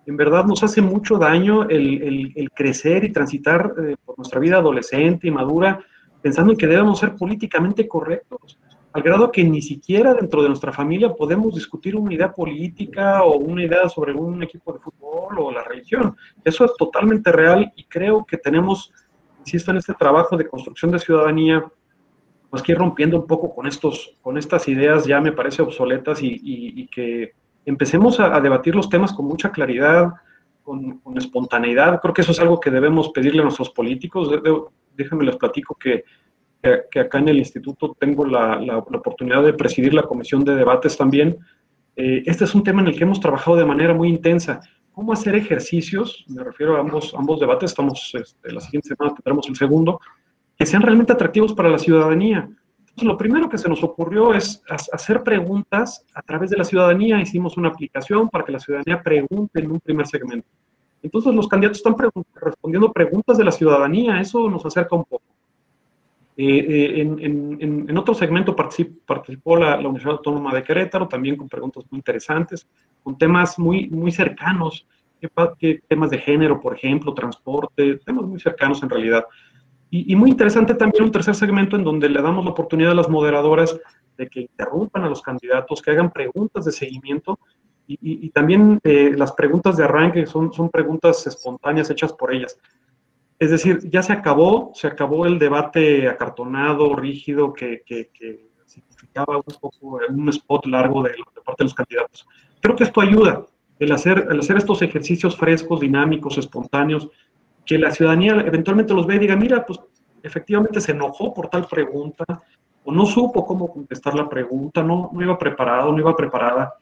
En verdad nos hace mucho daño el, crecer y transitar eh, por nuestra vida adolescente y madura pensando en que debemos ser políticamente correctos al grado que ni siquiera dentro de nuestra familia podemos discutir una idea política o una idea sobre un equipo de fútbol o la religión. Eso es totalmente real y creo que tenemos, insisto, en este trabajo de construcción de ciudadanía, pues que ir rompiendo un poco con, estos, con estas ideas ya me parece obsoletas y, que empecemos a, debatir los temas con mucha claridad, con, espontaneidad. Creo que eso es algo que debemos pedirle a nuestros políticos. déjenme les platico que acá en el instituto tengo la, la, oportunidad de presidir la comisión de debates también. Eh, este es un tema en el que hemos trabajado de manera muy intensa. ¿Cómo hacer ejercicios? Me refiero a ambos, ambos debates, estamos, este, la siguiente semana tendremos el segundo, que sean realmente atractivos para la ciudadanía. Lo primero que se nos ocurrió es hacer preguntas a través de la ciudadanía. Hicimos una aplicación para que la ciudadanía pregunte en un primer segmento. Entonces, los candidatos están respondiendo preguntas de la ciudadanía. Eso nos acerca un poco. en, otro segmento participó, la, Universidad Autónoma de Querétaro, también con preguntas muy interesantes, con temas muy, muy cercanos, temas de género, por ejemplo, transporte, temas muy cercanos en realidad. Y, muy interesante también un tercer segmento en donde le damos la oportunidad a las moderadoras de que interrumpan a los candidatos, que hagan preguntas de seguimiento y, también eh, las preguntas de arranque son, son preguntas espontáneas hechas por ellas. Es decir, ya se acabó, se acabó el debate acartonado, rígido, que, que, significaba un poco un spot largo de, de, parte de los candidatos. Creo que esto ayuda, el hacer, el hacer estos ejercicios frescos, dinámicos, espontáneos, que la ciudadanía eventualmente los ve y diga, mira, pues efectivamente se enojó por tal pregunta, o no supo cómo contestar la pregunta, no, no iba preparado, no iba preparada.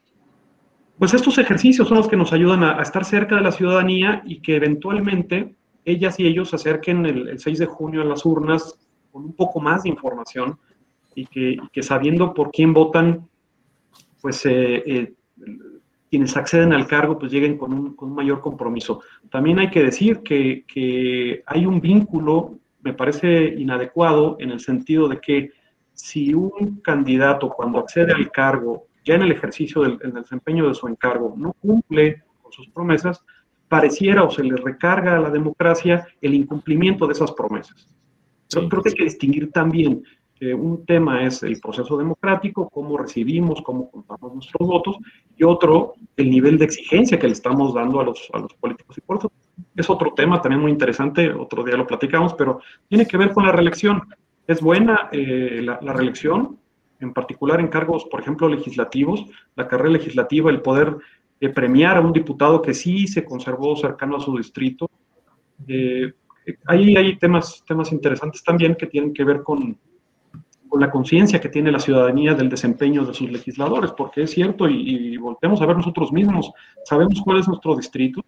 Pues estos ejercicios son los que nos ayudan a, estar cerca de la ciudadanía y que eventualmente ellas y ellos se acerquen el, 6 de junio a las urnas con un poco más de información y que, que sabiendo por quién votan, pues eh, eh, quienes acceden al cargo pues lleguen con un, mayor compromiso. También hay que decir que, hay un vínculo, me parece inadecuado, en el sentido de que si un candidato cuando accede al cargo, ya en el ejercicio del desempeño de su encargo, no cumple con sus promesas, pareciera o se le recarga a la democracia el incumplimiento de esas promesas. Pero creo que hay que distinguir también un tema es el proceso democrático, cómo recibimos, cómo contamos nuestros votos, y otro, el nivel de exigencia que le estamos dando a los, a los políticos. Y por eso es otro tema también muy interesante, otro día lo platicamos, pero tiene que ver con la reelección. Es buena eh, la, reelección, en particular en cargos, por ejemplo, legislativos, la carrera legislativa, el poder eh, premiar a un diputado que sí se conservó cercano a su distrito. Eh, hay temas, temas interesantes también que tienen que ver con, con la conciencia que tiene la ciudadanía del desempeño de sus legisladores, porque es cierto, y, volvemos a ver nosotros mismos, sabemos cuál es nuestro distrito,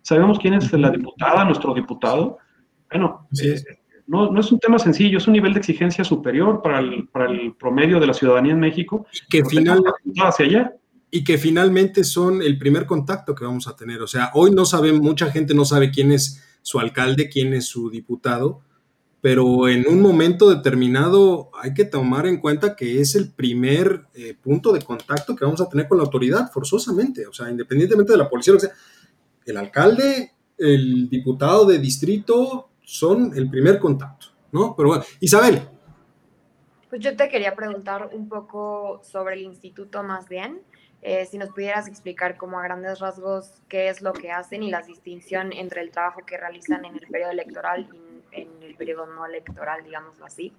sabemos quién es la diputada, nuestro diputado. Bueno, eh, no, no, es un tema sencillo, es un nivel de exigencia superior para el, para el promedio de la ciudadanía en México. Que hacia allá. Y que finalmente son el primer contacto que vamos a tener. O sea, hoy no saben, mucha gente no sabe quién es su alcalde, quién es su diputado, pero en un momento determinado hay que tomar en cuenta que es el primer eh, punto de contacto que vamos a tener con la autoridad, forzosamente, o sea, independientemente de la policía, o sea, el alcalde, el diputado de distrito son el primer contacto, ¿no? Pero bueno, Isabel. Pues yo te quería preguntar un poco sobre el instituto más bien. Eh, si nos pudieras explicar como a grandes rasgos qué es lo que hacen y la distinción entre el trabajo que realizan en el periodo electoral y en el periodo no electoral, digámoslo así.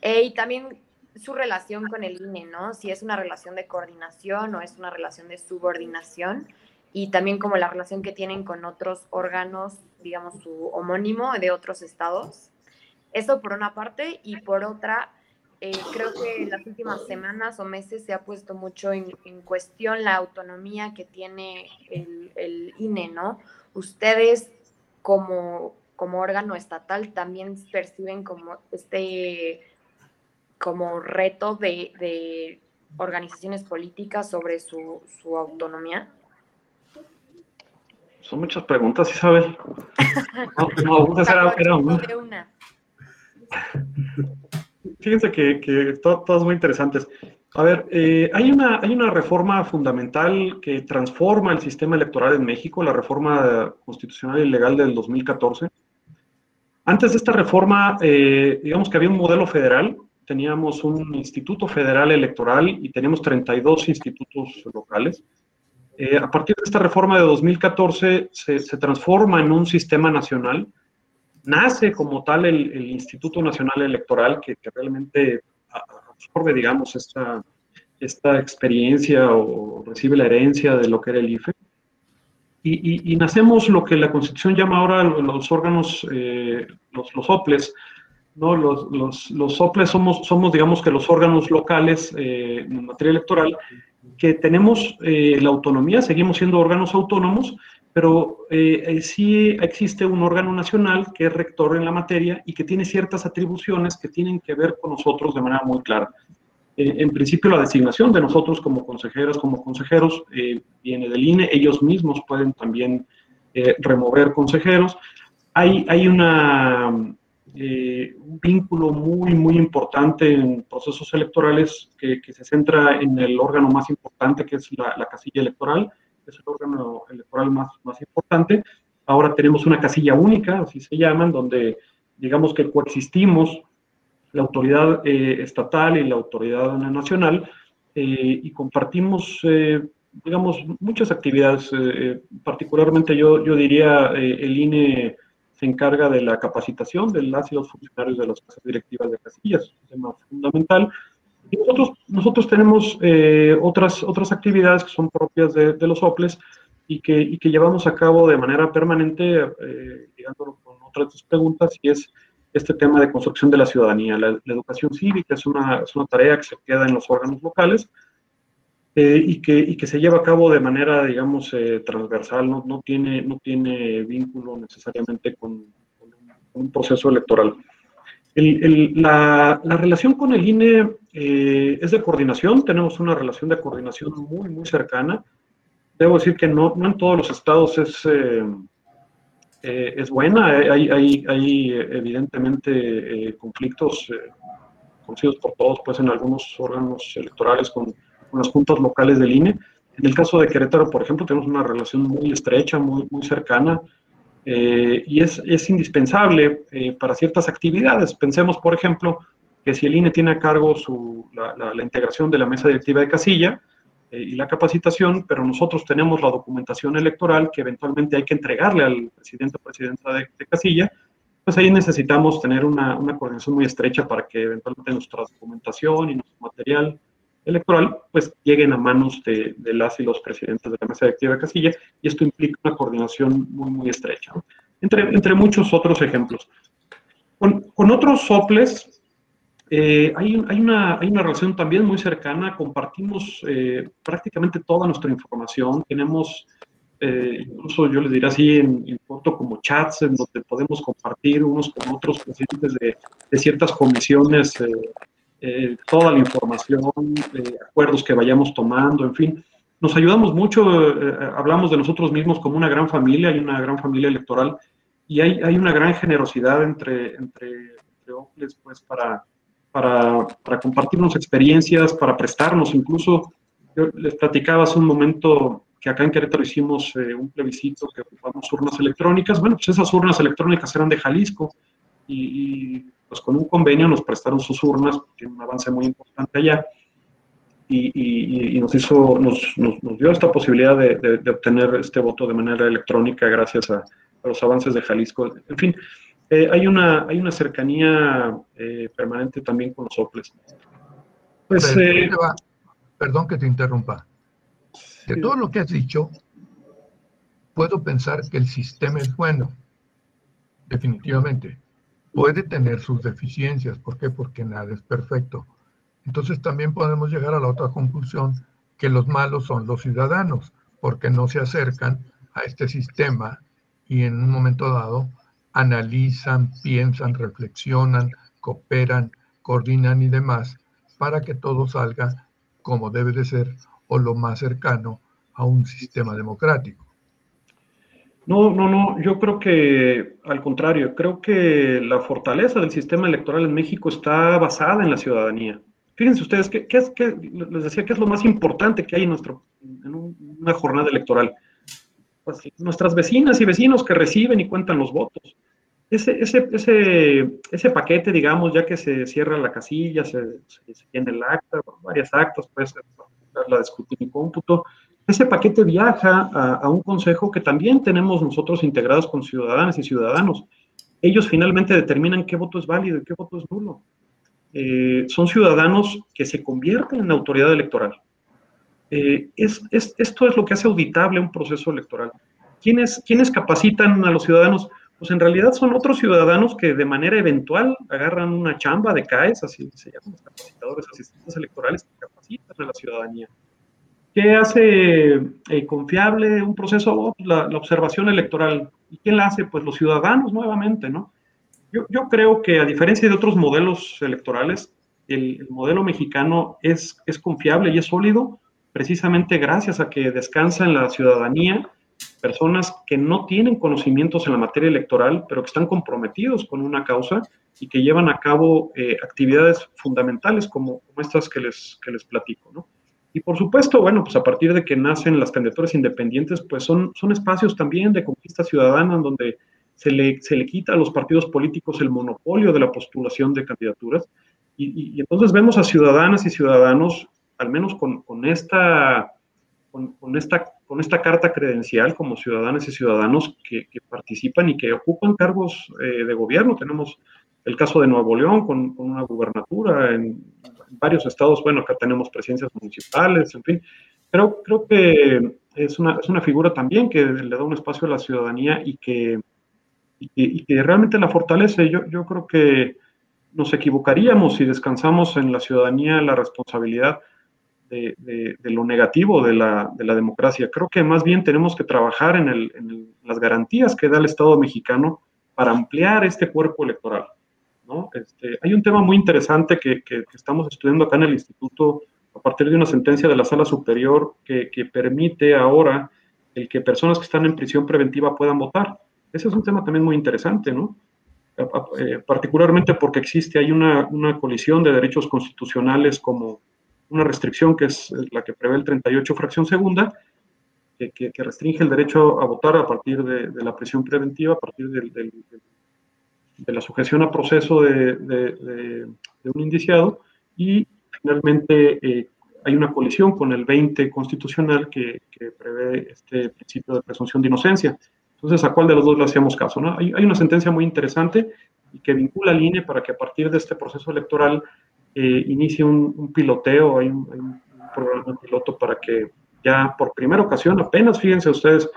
Eh, y también su relación con el INE, ¿no? Si es una relación de coordinación o es una relación de subordinación y también como la relación que tienen con otros órganos, digamos, su homónimo de otros estados. Eso por una parte y por otra, eh, creo que en las últimas semanas o meses se ha puesto mucho en, cuestión la autonomía que tiene el, el INE, ¿no? Ustedes como como órgano estatal también perciben como este como reto de, organizaciones políticas sobre su, autonomía? Son muchas preguntas, Isabel. No, no, era, una. Fíjense que, que todas muy interesantes. A ver, eh, hay, una, hay una reforma fundamental que transforma el sistema electoral en México, la reforma constitucional y legal del 2014, antes de esta reforma, eh, digamos que había un modelo federal, teníamos un instituto federal electoral y teníamos 32 institutos locales. Eh, a partir de esta reforma de 2014 se, transforma en un sistema nacional, nace como tal el, Instituto Nacional Electoral que, realmente absorbe, digamos, esta, esta experiencia o recibe la herencia de lo que era el IFE y, nacemos lo que la Constitución llama ahora los órganos, eh, los, los, OPLES. ¿no? Los, los, OPLES somos, somos, digamos que los órganos locales eh, en materia electoral que tenemos eh, la autonomía, seguimos siendo órganos autónomos, pero sí existe un órgano nacional que es rector en la materia y que tiene ciertas atribuciones que tienen que ver con nosotros de manera muy clara. Eh, en principio la designación de nosotros como consejeras, como consejeros, eh, viene del INE, ellos mismos pueden también eh, remover consejeros. Hay, hay, un vínculo muy, muy importante en procesos electorales que, se centra en el órgano más importante, que es la, casilla electoral, es el órgano electoral más, más importante. Ahora tenemos una casilla única, así se llaman, donde digamos que coexistimos la autoridad eh, estatal y la autoridad nacional eh, y compartimos, digamos, muchas actividades. particularmente yo, yo diría el INE se encarga de la capacitación de las y los funcionarios de las casas directivas de casillas, un tema fundamental. Y nosotros, nosotros tenemos eh, otras, otras actividades que son propias de, de los OPLES y que, y que, llevamos a cabo de manera permanente, eh, con otras preguntas, y es este tema de construcción de la ciudadanía. La, la educación cívica es una, es una tarea que se queda en los órganos locales, eh, y, que, y, que, se lleva a cabo de manera, digamos, eh, transversal, no, no, tiene, no tiene vínculo necesariamente con, un, proceso electoral. El, el, la, la, relación con el INE eh, es de coordinación, tenemos una relación de coordinación muy, muy cercana. Debo decir que no, no en todos los estados es, es buena, hay, hay, hay evidentemente conflictos conocidos por todos, pues en algunos órganos electorales con con las juntas locales del INE. En el caso de Querétaro, por ejemplo, tenemos una relación muy estrecha, muy, muy cercana, eh, y es, es indispensable eh, para ciertas actividades. Pensemos, por ejemplo, que si el INE tiene a cargo su, la, la, integración de la mesa directiva de casilla eh, y la capacitación, pero nosotros tenemos la documentación electoral que eventualmente hay que entregarle al presidente o presidenta de, de casilla, pues ahí necesitamos tener una, una, coordinación muy estrecha para que eventualmente nuestra documentación y nuestro material electoral, pues lleguen a manos de, las y los presidentes de la mesa directiva de casilla, y esto implica una coordinación muy, muy estrecha, entre, entre muchos otros ejemplos. Con, con otros soples, eh, hay, hay, una, hay, una, relación también muy cercana, compartimos eh, prácticamente toda nuestra información, tenemos, eh, incluso yo les diría así, en, en foto como chats, en donde podemos compartir unos con otros presidentes de, de ciertas comisiones eh, toda la información, eh, acuerdos que vayamos tomando, en fin. Nos ayudamos mucho, eh, hablamos de nosotros mismos como una gran familia, hay una gran familia electoral y hay, hay una gran generosidad entre, entre, entre pues, para, para, para, compartirnos experiencias, para prestarnos incluso. Yo les platicaba hace un momento que acá en Querétaro hicimos un plebiscito que ocupamos urnas electrónicas. Bueno, pues esas urnas electrónicas eran de Jalisco y, y pues con un convenio nos prestaron sus urnas, tiene un avance muy importante allá, y, nos hizo, nos, nos, dio esta posibilidad de, de, obtener este voto de manera electrónica gracias a, los avances de Jalisco. En fin, eh, hay, una, hay una cercanía eh, permanente también con los OPLES. Pues, eh, perdón que te interrumpa. De todo lo que has dicho, puedo pensar que el sistema es bueno, definitivamente puede tener sus deficiencias. ¿Por qué? Porque nada es perfecto. Entonces también podemos llegar a la otra conclusión, que los malos son los ciudadanos, porque no se acercan a este sistema y en un momento dado analizan, piensan, reflexionan, cooperan, coordinan y demás para que todo salga como debe de ser o lo más cercano a un sistema democrático. No, no, no, yo creo que al contrario, creo que la fortaleza del sistema electoral en México está basada en la ciudadanía. Fíjense ustedes, ¿qué, es, les decía, ¿qué es lo más importante que hay en, nuestro, en una jornada electoral? Pues nuestras vecinas y vecinos que reciben y cuentan los votos. Ese, ese, ese, ese paquete, digamos, ya que se cierra la casilla, se, se, tiene el acta, varias actas, pues la de y cómputo, ese paquete viaja a, un consejo que también tenemos nosotros integrados con ciudadanas y ciudadanos. Ellos finalmente determinan qué voto es válido y qué voto es nulo. Eh, son ciudadanos que se convierten en autoridad electoral. Eh, es, esto es lo que hace auditable un proceso electoral. ¿Quiénes, ¿Quiénes capacitan a los ciudadanos? Pues en realidad son otros ciudadanos que de manera eventual agarran una chamba de CAES, así se llaman los capacitadores asistentes electorales, que capacitan a la ciudadanía. ¿Qué hace eh, confiable un proceso? La, observación electoral. ¿Y quién la hace? Pues los ciudadanos nuevamente, ¿no? Yo, yo creo que a diferencia de otros modelos electorales, el, modelo mexicano es, es confiable y es sólido precisamente gracias a que descansa en la ciudadanía personas que no tienen conocimientos en la materia electoral, pero que están comprometidos con una causa y que llevan a cabo eh, actividades fundamentales como, como, estas que les, que les platico, ¿no? Y por supuesto, bueno, pues a partir de que nacen las candidaturas independientes, pues son, son espacios también de conquista ciudadana donde se le, se le quita a los partidos políticos el monopolio de la postulación de candidaturas. Y, entonces vemos a ciudadanas y ciudadanos, al menos con, esta, con, esta, con esta carta credencial como ciudadanas y ciudadanos que, participan y que ocupan cargos eh, de gobierno. Tenemos el caso de Nuevo León con, con una gubernatura en, varios estados, bueno, acá tenemos presidencias municipales, en fin. Pero creo que es una, es una figura también que le da un espacio a la ciudadanía y que, y que, realmente la fortalece. Yo, yo creo que nos equivocaríamos si descansamos en la ciudadanía la responsabilidad de, lo negativo de la, de la, democracia. Creo que más bien tenemos que trabajar en, el, en las garantías que da el Estado mexicano para ampliar este cuerpo electoral. Este, hay un tema muy interesante que, que, estamos estudiando acá en el instituto a partir de una sentencia de la sala superior que, que, permite ahora el que personas que están en prisión preventiva puedan votar. Ese es un tema también muy interesante, ¿no? Eh, particularmente porque existe ahí una, una, colisión de derechos constitucionales como una restricción que es la que prevé el 38 fracción segunda, que, que restringe el derecho a votar a partir de, la prisión preventiva, a partir de la sujeción a proceso de, un indiciado y finalmente eh, hay una colisión con el 20 constitucional que, prevé este principio de presunción de inocencia. Entonces, ¿a cuál de los dos le hacíamos caso? No? Hay, hay, una sentencia muy interesante y que vincula al INE para que a partir de este proceso electoral eh, inicie un, un, piloteo, hay un, hay un programa piloto para que ya por primera ocasión, apenas fíjense ustedes,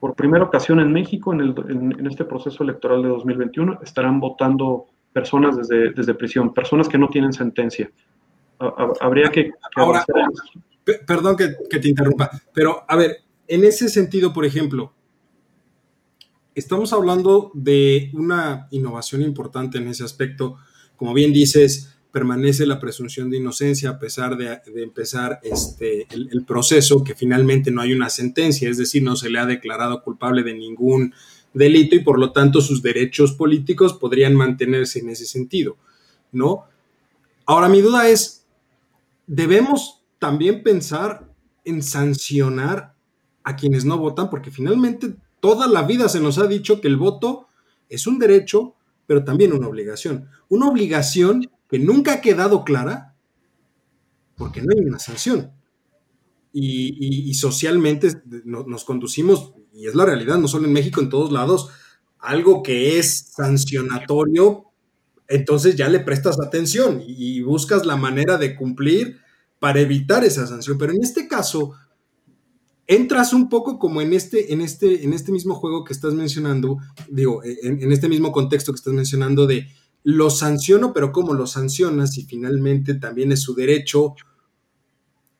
por primera ocasión en México, en, el, en, en, este proceso electoral de 2021, estarán votando personas desde, desde prisión, personas que no tienen sentencia. Habría que... que Ahora, perdón que, que, te interrumpa, pero a ver, en ese sentido, por ejemplo, estamos hablando de una innovación importante en ese aspecto. Como bien dices, permanece la presunción de inocencia a pesar de, empezar este, el, el, proceso, que finalmente no hay una sentencia, es decir, no se le ha declarado culpable de ningún delito y por lo tanto sus derechos políticos podrían mantenerse en ese sentido, ¿no? Ahora mi duda es, ¿debemos también pensar en sancionar a quienes no votan? Porque finalmente toda la vida se nos ha dicho que el voto es un derecho, pero también una obligación. Una obligación que nunca ha quedado clara porque no hay una sanción. Y, socialmente no, nos conducimos, y es la realidad, no solo en México, en todos lados, algo que es sancionatorio, entonces ya le prestas atención y, y buscas la manera de cumplir para evitar esa sanción. Pero en este caso, entras un poco como en este, en este, en este mismo juego que estás mencionando, digo, en, en este mismo contexto que estás mencionando de lo sanciono, pero ¿cómo lo sancionas? Y finalmente también es su derecho.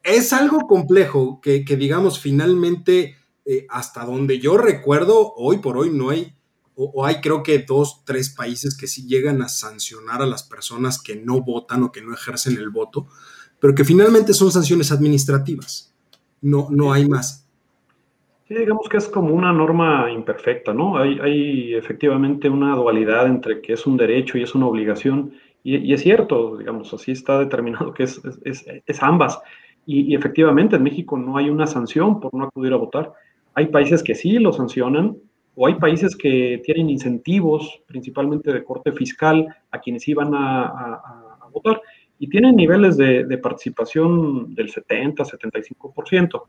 Es algo complejo que, digamos, finalmente, eh, hasta donde yo recuerdo, hoy por hoy no hay, o, o, hay creo que dos, tres países que sí llegan a sancionar a las personas que no votan o que no ejercen el voto, pero que finalmente son sanciones administrativas. No, no hay más. Sí, digamos que es como una norma imperfecta, ¿no? Hay, hay, efectivamente una dualidad entre que es un derecho y es una obligación, y, y es cierto, digamos, así está determinado que es, es, es ambas. Y, y, efectivamente en México no hay una sanción por no acudir a votar. Hay países que sí lo sancionan, o hay países que tienen incentivos, principalmente de corte fiscal, a quienes iban a, a, a votar, y tienen niveles de, de participación del 70, 75%.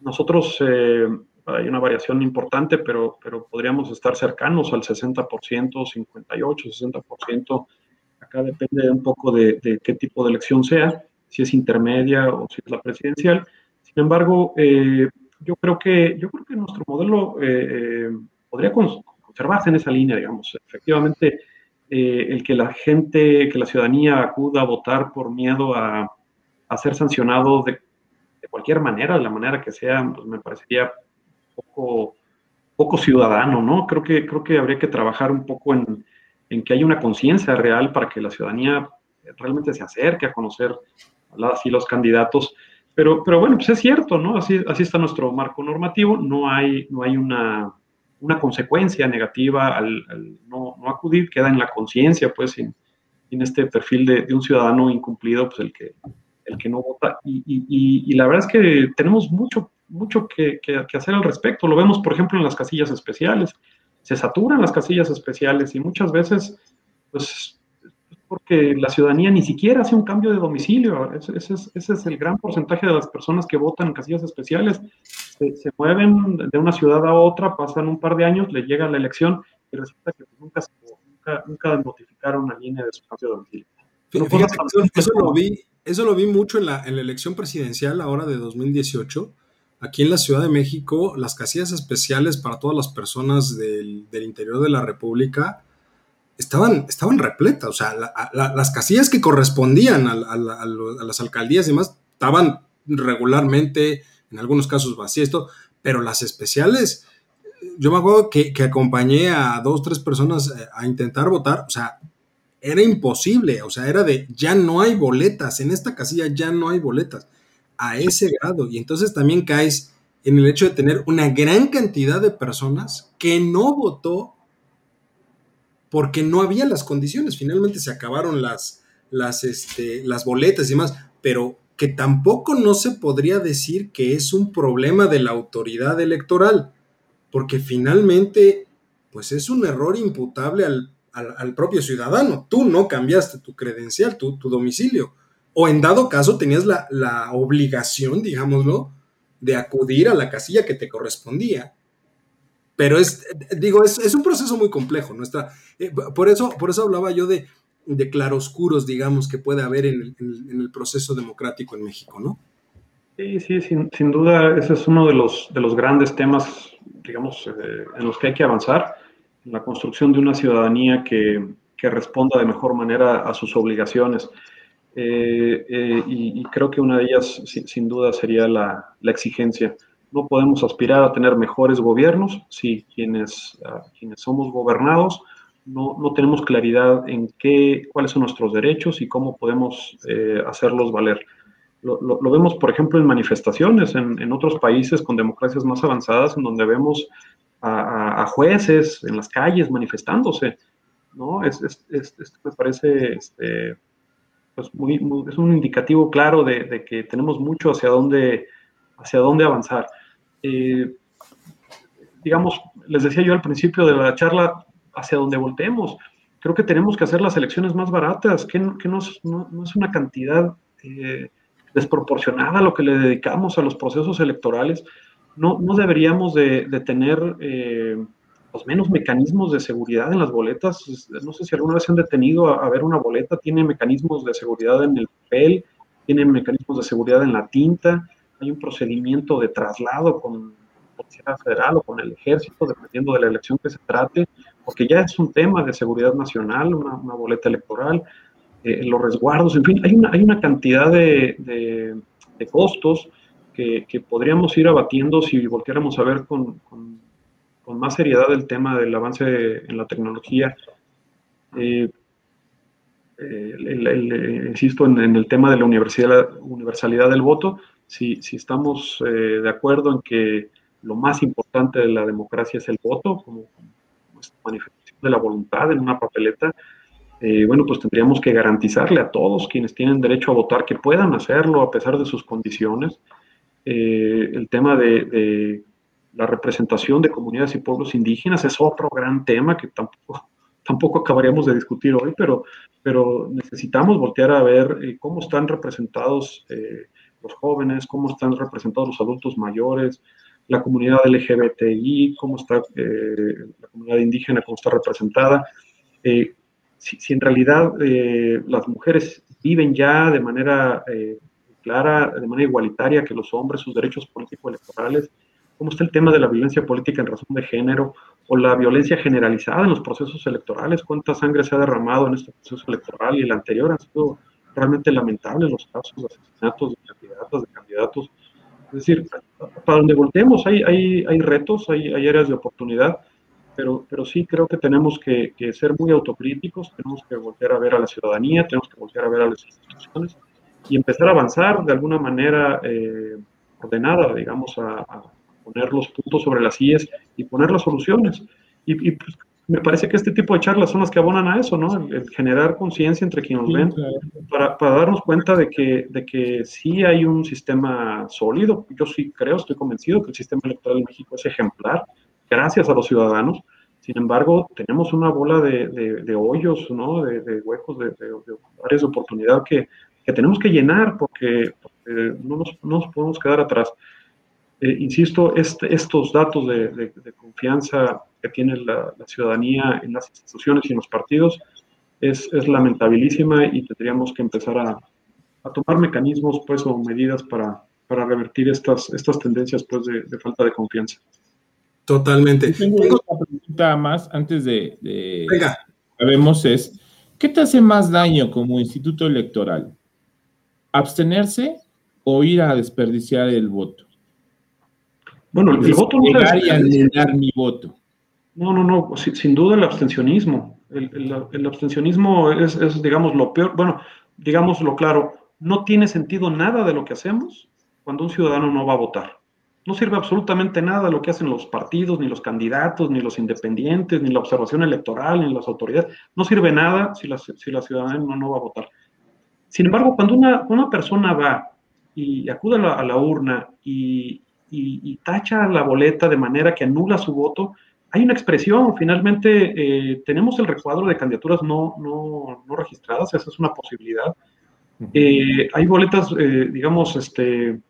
Nosotros eh, hay una variación importante, pero, pero podríamos estar cercanos al 60%, 58, 60%. Acá depende un poco de, de, qué tipo de elección sea, si es intermedia o si es la presidencial. Sin embargo, eh, yo, creo que, yo creo que nuestro modelo eh, podría conservarse en esa línea, digamos. Efectivamente, eh, el que la gente, que la ciudadanía acuda a votar por miedo a, a ser sancionado de, de cualquier manera, de la manera que sea, pues me parecería poco, poco ciudadano, ¿no? Creo que, creo que habría que trabajar un poco en, en que haya una conciencia real para que la ciudadanía realmente se acerque a conocer así los candidatos. Pero, pero bueno, pues es cierto, ¿no? Así, así está nuestro marco normativo, no hay, no hay una, una consecuencia negativa al, no, no, acudir, queda en la conciencia, pues, en, en, este perfil de, de, un ciudadano incumplido, pues el que, el que no vota. Y, y la verdad es que tenemos mucho, mucho que, que, que, hacer al respecto. Lo vemos, por ejemplo, en las casillas especiales. Se saturan las casillas especiales y muchas veces, pues, porque la ciudadanía ni siquiera hace un cambio de domicilio. Ese, ese, es, ese es, el gran porcentaje de las personas que votan en casillas especiales. Se, se, mueven de una ciudad a otra, pasan un par de años, le llega la elección y resulta que nunca, nunca, nunca notificaron a línea de su cambio de domicilio. Fíjate, eso, eso, lo vi, eso lo vi mucho en la, en la elección presidencial ahora de 2018. Aquí en la Ciudad de México, las casillas especiales para todas las personas del, interior de la República estaban, estaban repletas, o sea, la, la, las casillas que correspondían a, las alcaldías y demás estaban regularmente, en algunos casos vacías, pero las especiales, yo me acuerdo que, que acompañé a dos, tres personas eh, a intentar votar, o sea, era imposible, o sea, era de, ya no hay boletas, en esta casilla ya no hay boletas, a ese grado, y entonces también caes en el hecho de tener una gran cantidad de personas que no votó porque no había las condiciones. Finalmente se acabaron las, las, este, las boletas y demás, pero que tampoco no se podría decir que es un problema de la autoridad electoral, porque finalmente, pues es un error imputable al, al, al propio ciudadano. Tú no cambiaste tu credencial, tu, tu domicilio, o en dado caso tenías la, la obligación, digámoslo, de acudir a la casilla que te correspondía pero es, digo, es, es, un proceso muy complejo. Nuestra, eh, por, eso, por eso hablaba yo de, de claroscuros, digamos, que puede haber en el, en el, proceso democrático en México, ¿no? Sí, sí, sin, sin, duda, ese es uno de los, de los grandes temas, digamos, eh, en los que hay que avanzar, en la construcción de una ciudadanía que, que responda de mejor manera a sus obligaciones. Eh, eh, y, y, creo que una de ellas, sin, sin duda, sería la, la exigencia no podemos aspirar a tener mejores gobiernos si quienes, uh, quienes somos gobernados no, no, tenemos claridad en qué, cuáles son nuestros derechos y cómo podemos eh, hacerlos valer. Lo, lo, lo, vemos, por ejemplo, en manifestaciones en, en, otros países con democracias más avanzadas, en donde vemos a, a jueces en las calles manifestándose. ¿no? Es, es, es, me parece este, pues muy, muy, es un indicativo claro de, de que tenemos mucho hacia dónde, hacia dónde avanzar eh, digamos, les decía yo al principio de la charla, hacia donde volteemos. Creo que tenemos que hacer las elecciones más baratas, que, que no, no, no, es, una cantidad eh, desproporcionada lo que le dedicamos a los procesos electorales. No, no deberíamos de, de tener eh, los menos mecanismos de seguridad en las boletas. No sé si alguna vez se han detenido a, ver una boleta, tiene mecanismos de seguridad en el papel, tiene mecanismos de seguridad en la tinta, hay un procedimiento de traslado con Policía Federal o con el Ejército, dependiendo de la elección que se trate, porque ya es un tema de seguridad nacional, una, boleta electoral, eh, los resguardos, en fin, hay una, hay una cantidad de, de, costos que, que, podríamos ir abatiendo si volviéramos a ver con, con, más seriedad el tema del avance en la tecnología. Eh, el, el, el, insisto en, el tema de la universalidad, del voto, si, si estamos eh, de acuerdo en que lo más importante de la democracia es el voto, manifestación de la voluntad en una papeleta, eh, bueno, pues tendríamos que garantizarle a todos quienes tienen derecho a votar que puedan hacerlo a pesar de sus condiciones. Eh, el tema de, de, la representación de comunidades y pueblos indígenas es otro gran tema que tampoco, tampoco acabaríamos de discutir hoy, pero, pero necesitamos voltear a ver eh, cómo están representados eh, los jóvenes, cómo están representados los adultos mayores, la comunidad LGBTI, cómo está eh, la comunidad indígena, cómo está representada. Eh, si, si, en realidad eh, las mujeres viven ya de manera eh, clara, de manera igualitaria que los hombres, sus derechos políticos electorales, cómo está el tema de la violencia política en razón de género o la violencia generalizada en los procesos electorales, cuánta sangre se ha derramado en este proceso electoral y el anterior han sido realmente lamentables los casos de asesinatos de candidatas, de candidatos. Es decir, para donde volteemos hay, hay, hay retos, hay, hay, áreas de oportunidad, pero, pero sí creo que tenemos que, que, ser muy autocríticos, tenemos que voltear a ver a la ciudadanía, tenemos que voltear a ver a las instituciones y empezar a avanzar de alguna manera eh, ordenada, digamos, a, poner los puntos sobre las IES y poner las soluciones. Y, pues, me parece que este tipo de charlas son las que abonan a eso, ¿no? El, generar conciencia entre quienes nos ven para, para, darnos cuenta de que, de que sí hay un sistema sólido. Yo sí creo, estoy convencido que el sistema electoral en México es ejemplar, gracias a los ciudadanos. Sin embargo, tenemos una bola de, de, hoyos, ¿no? De, huecos, de, áreas de oportunidad que, que tenemos que llenar porque, no, nos, no, nos, podemos quedar atrás. Eh, insisto, este, estos datos de, confianza que tiene la, ciudadanía en las instituciones y en los partidos es, es lamentabilísima y tendríamos que empezar a, a, tomar mecanismos pues, o medidas para, para revertir estas, estas tendencias pues, de, falta de confianza. Totalmente. Tengo una pregunta más antes de, de Venga. Sabemos es, ¿qué te hace más daño como instituto electoral? ¿Abstenerse o ir a desperdiciar el voto? Bueno, el, voto no anular mi voto. No, no, no, sin, duda el abstencionismo. El, abstencionismo es, es, digamos, lo peor, bueno, digámoslo claro, no tiene sentido nada de lo que hacemos cuando un ciudadano no va a votar. No sirve absolutamente nada lo que hacen los partidos, ni los candidatos, ni los independientes, ni la observación electoral, ni las autoridades. No sirve nada si la, si la ciudadanía no, no va a votar. Sin embargo, cuando una, una persona va y acude a la, urna y, tacha la boleta de manera que anula su voto, hay una expresión, finalmente eh, tenemos el recuadro de candidaturas no, no, no, registradas, esa es una posibilidad. Eh, hay boletas, eh, digamos, este,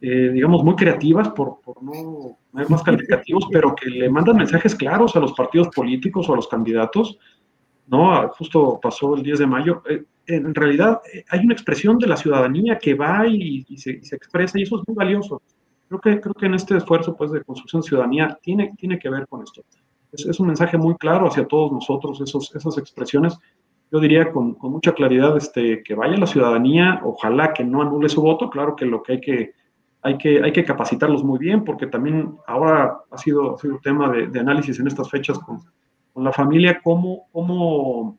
digamos, muy creativas, por, por no ser más calificativos, pero que le mandan mensajes claros a los partidos políticos o a los candidatos, ¿no? Justo pasó el 10 de mayo en realidad eh, hay una expresión de la ciudadanía que va y, se, expresa y eso es muy valioso. Creo que, creo que en este esfuerzo pues, de construcción ciudadanía tiene, tiene que ver con esto. Es, un mensaje muy claro hacia todos nosotros, esos, esas expresiones. Yo diría con, con, mucha claridad este, que vaya la ciudadanía, ojalá que no anule su voto, claro que lo que hay que, hay que, hay que capacitarlos muy bien, porque también ahora ha sido, ha sido tema de, de análisis en estas fechas con, con la familia, cómo, cómo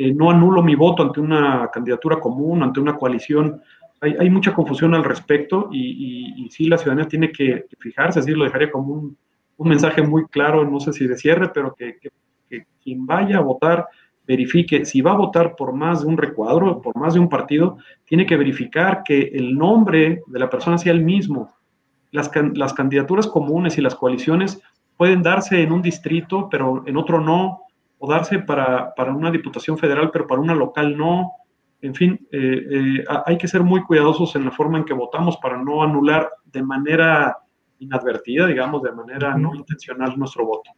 eh, no anulo mi voto ante una candidatura común, ante una coalición. Hay, mucha confusión al respecto y, y, sí, la ciudadanía tiene que fijarse, así lo dejaría como un, mensaje muy claro, no sé si de cierre, pero que, quien vaya a votar verifique, si va a votar por más de un recuadro, por más de un partido, tiene que verificar que el nombre de la persona sea el mismo. Las candidaturas comunes y las coaliciones pueden darse en un distrito, pero en otro no, o darse para, una diputación federal, pero para una local no. En fin, eh, eh, hay que ser muy cuidadosos en la forma en que votamos para no anular de manera inadvertida, digamos, de manera no intencional nuestro voto.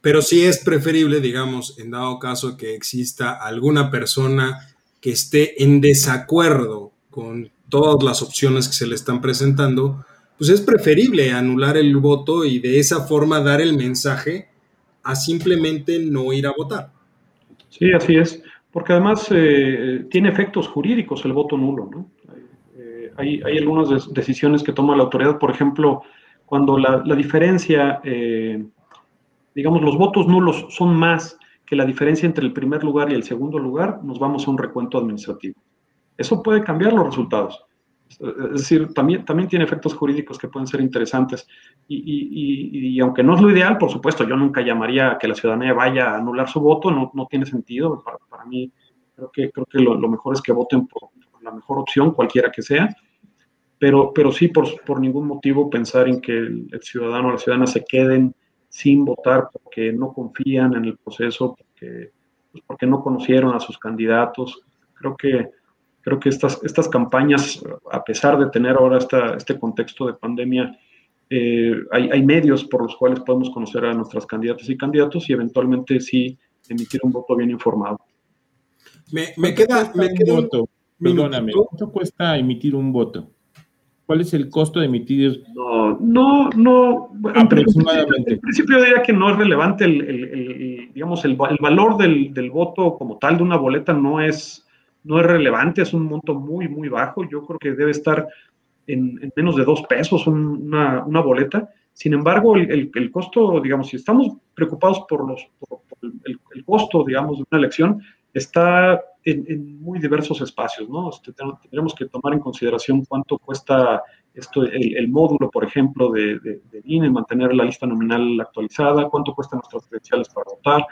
Pero sí es preferible, digamos, en dado caso que exista alguna persona que esté en desacuerdo con todas las opciones que se le están presentando, pues es preferible anular el voto y de esa forma dar el mensaje a simplemente no ir a votar. Sí, así es, porque además eh, tiene efectos jurídicos el voto nulo, ¿no? Eh, hay, algunas decisiones que toma la autoridad, por ejemplo, cuando la, diferencia, eh, digamos, los votos nulos son más que la diferencia entre el primer lugar y el segundo lugar, nos vamos a un recuento administrativo. Eso puede cambiar los resultados. Es decir, también, también tiene efectos jurídicos que pueden ser interesantes. Y, aunque no es lo ideal, por supuesto, yo nunca llamaría a que la ciudadanía vaya a anular su voto, no, no tiene sentido. Para, para, mí, creo que, creo que lo, mejor es que voten por, la mejor opción, cualquiera que sea. Pero, pero sí, por, por ningún motivo pensar en que el, ciudadano o la ciudadana se queden sin votar porque no confían en el proceso, porque, pues, porque no conocieron a sus candidatos. Creo que creo que estas, estas campañas, a pesar de tener ahora esta, este contexto de pandemia, eh, hay, hay, medios por los cuales podemos conocer a nuestras candidatas y candidatos y eventualmente sí emitir un voto bien informado. Me, me queda, me queda un voto. Perdóname, ¿cuánto cuesta emitir un voto? ¿Cuál es el costo de emitir? No, no, no. Aproximadamente. En principio, diría que no es relevante el, el, digamos, el, el valor del, del, voto como tal de una boleta no es, no es relevante, es un monto muy, muy bajo. Yo creo que debe estar en, menos de dos pesos una, boleta. Sin embargo, el, costo, digamos, si estamos preocupados por, los, el, costo, digamos, de una elección, está en, muy diversos espacios, ¿no? Este, tendremos que tomar en consideración cuánto cuesta esto, el, módulo, por ejemplo, de, INE, mantener la lista nominal actualizada, cuánto cuestan nuestras credenciales para votar,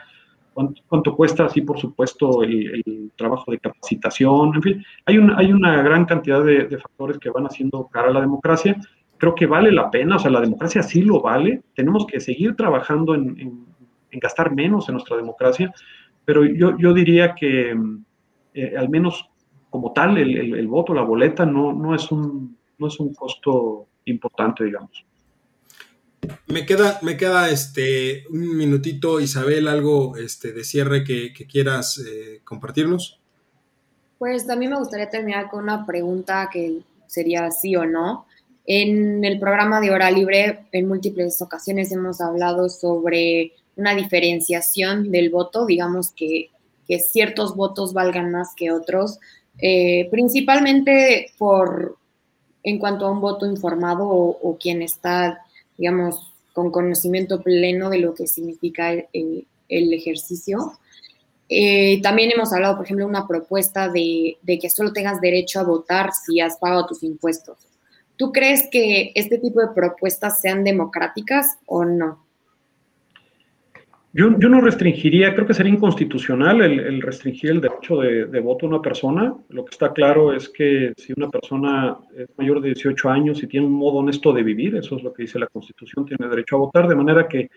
cuánto, cuesta, así por supuesto, el, trabajo de capacitación, en fin, hay, hay una gran cantidad de, factores que van haciendo cara a la democracia. Creo que vale la pena, o sea, la democracia sí lo vale, tenemos que seguir trabajando en, gastar menos en nuestra democracia, pero yo, yo diría que eh, al menos como tal el, voto, la boleta, no, no, es un, no es un costo importante, digamos. Me queda, me queda este, un minutito, Isabel, algo este, de cierre que, quieras eh, compartirnos. Pues también me gustaría terminar con una pregunta que sería sí o no. En el programa de Hora Libre, en múltiples ocasiones hemos hablado sobre una diferenciación del voto, digamos que, ciertos votos valgan más que otros, eh, principalmente por en cuanto a un voto informado o quien está digamos, con conocimiento pleno de lo que significa el, ejercicio. Eh, también hemos hablado, por ejemplo, una propuesta de, de, que solo tengas derecho a votar si has pagado tus impuestos. ¿Tú crees que este tipo de propuestas sean democráticas o no? Yo, no restringiría, creo que sería inconstitucional el, restringir el derecho de, voto a una persona. Lo que está claro es que si una persona es mayor de 18 años y tiene un modo honesto de vivir, eso es lo que dice la Constitución, tiene derecho a votar, de manera que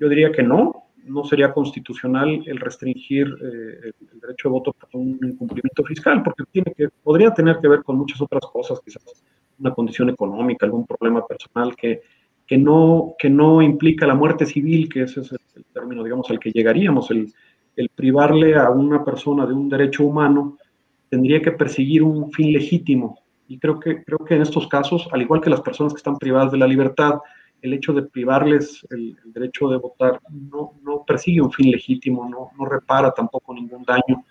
yo diría que no, no sería constitucional el restringir eh, el, derecho de voto por un incumplimiento fiscal, porque tiene que, podría tener que ver con muchas otras cosas, quizás una condición económica, algún problema personal que que no, que no implica la muerte civil, que ese es el, término, digamos, al que llegaríamos, el, el, privarle a una persona de un derecho humano, tendría que perseguir un fin legítimo. Y creo que, creo que en estos casos, al igual que las personas que están privadas de la libertad, el hecho de privarles el, derecho de votar no, no, persigue un fin legítimo, no, no repara tampoco ningún daño.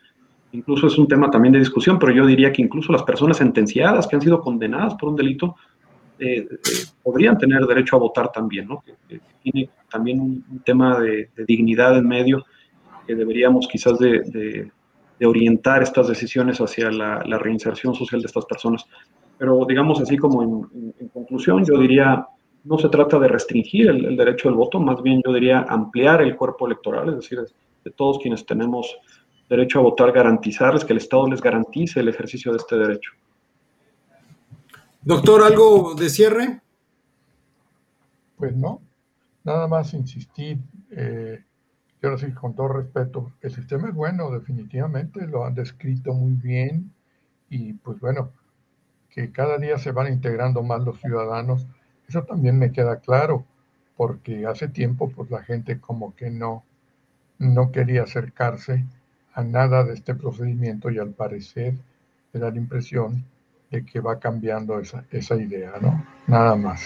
Incluso es un tema también de discusión, pero yo diría que incluso las personas sentenciadas que han sido condenadas por un delito eh, podrían tener derecho a votar también, ¿no? Que, tiene también un, tema de, dignidad en medio que deberíamos quizás de, orientar estas decisiones hacia la, reinserción social de estas personas. Pero digamos así como en, conclusión, yo diría, no se trata de restringir el, el, derecho al voto, más bien yo diría ampliar el cuerpo electoral, es decir, de todos quienes tenemos derecho a votar, garantizarles que el Estado les garantice el ejercicio de este derecho. Doctor, ¿algo de cierre? Pues no, nada más insistir. Eh, quiero decir con todo respeto, el sistema es bueno, definitivamente, lo han descrito muy bien y pues bueno, que cada día se van integrando más los ciudadanos, eso también me queda claro, porque hace tiempo pues la gente como que no, no quería acercarse a nada de este procedimiento y al parecer me da la impresión que va cambiando esa, esa idea, ¿no? Nada más.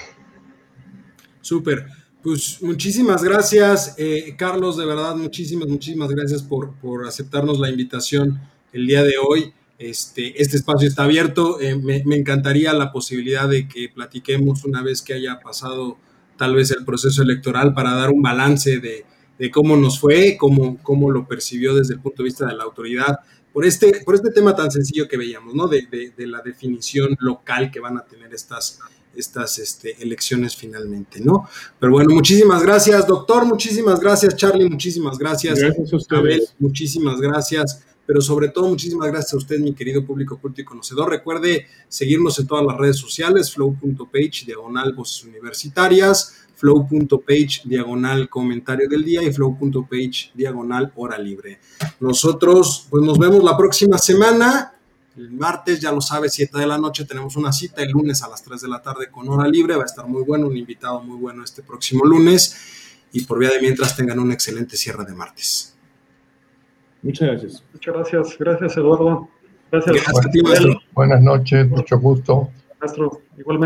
Súper. Pues muchísimas gracias, eh, Carlos, de verdad, muchísimas, muchísimas gracias por, por, aceptarnos la invitación el día de hoy. Este, este espacio está abierto. Eh, me, me, encantaría la posibilidad de que platiquemos una vez que haya pasado tal vez el proceso electoral para dar un balance de, de cómo nos fue, cómo, cómo lo percibió desde el punto de vista de la autoridad por este, por este tema tan sencillo que veíamos, ¿no? De, la definición local que van a tener estas, estas este, elecciones finalmente, ¿no? Pero bueno, muchísimas gracias, doctor, muchísimas gracias, Charlie, muchísimas gracias. Gracias a ustedes. muchísimas gracias. Pero sobre todo, muchísimas gracias a usted, mi querido público culto y conocedor. Recuerde seguirnos en todas las redes sociales, flow.page, diagonal voces universitarias flow.page diagonal comentario del día y flow.page diagonal hora libre. Nosotros pues nos vemos la próxima semana. El martes, ya lo sabes, 7 de la noche tenemos una cita. El lunes a las 3 de la tarde con hora libre. Va a estar muy bueno, un invitado muy bueno este próximo lunes. Y por vía de mientras tengan un excelente cierre de martes. Muchas gracias. Muchas gracias. Gracias, Eduardo. Gracias. Buenas noches, mucho gusto. Maestro, igualmente.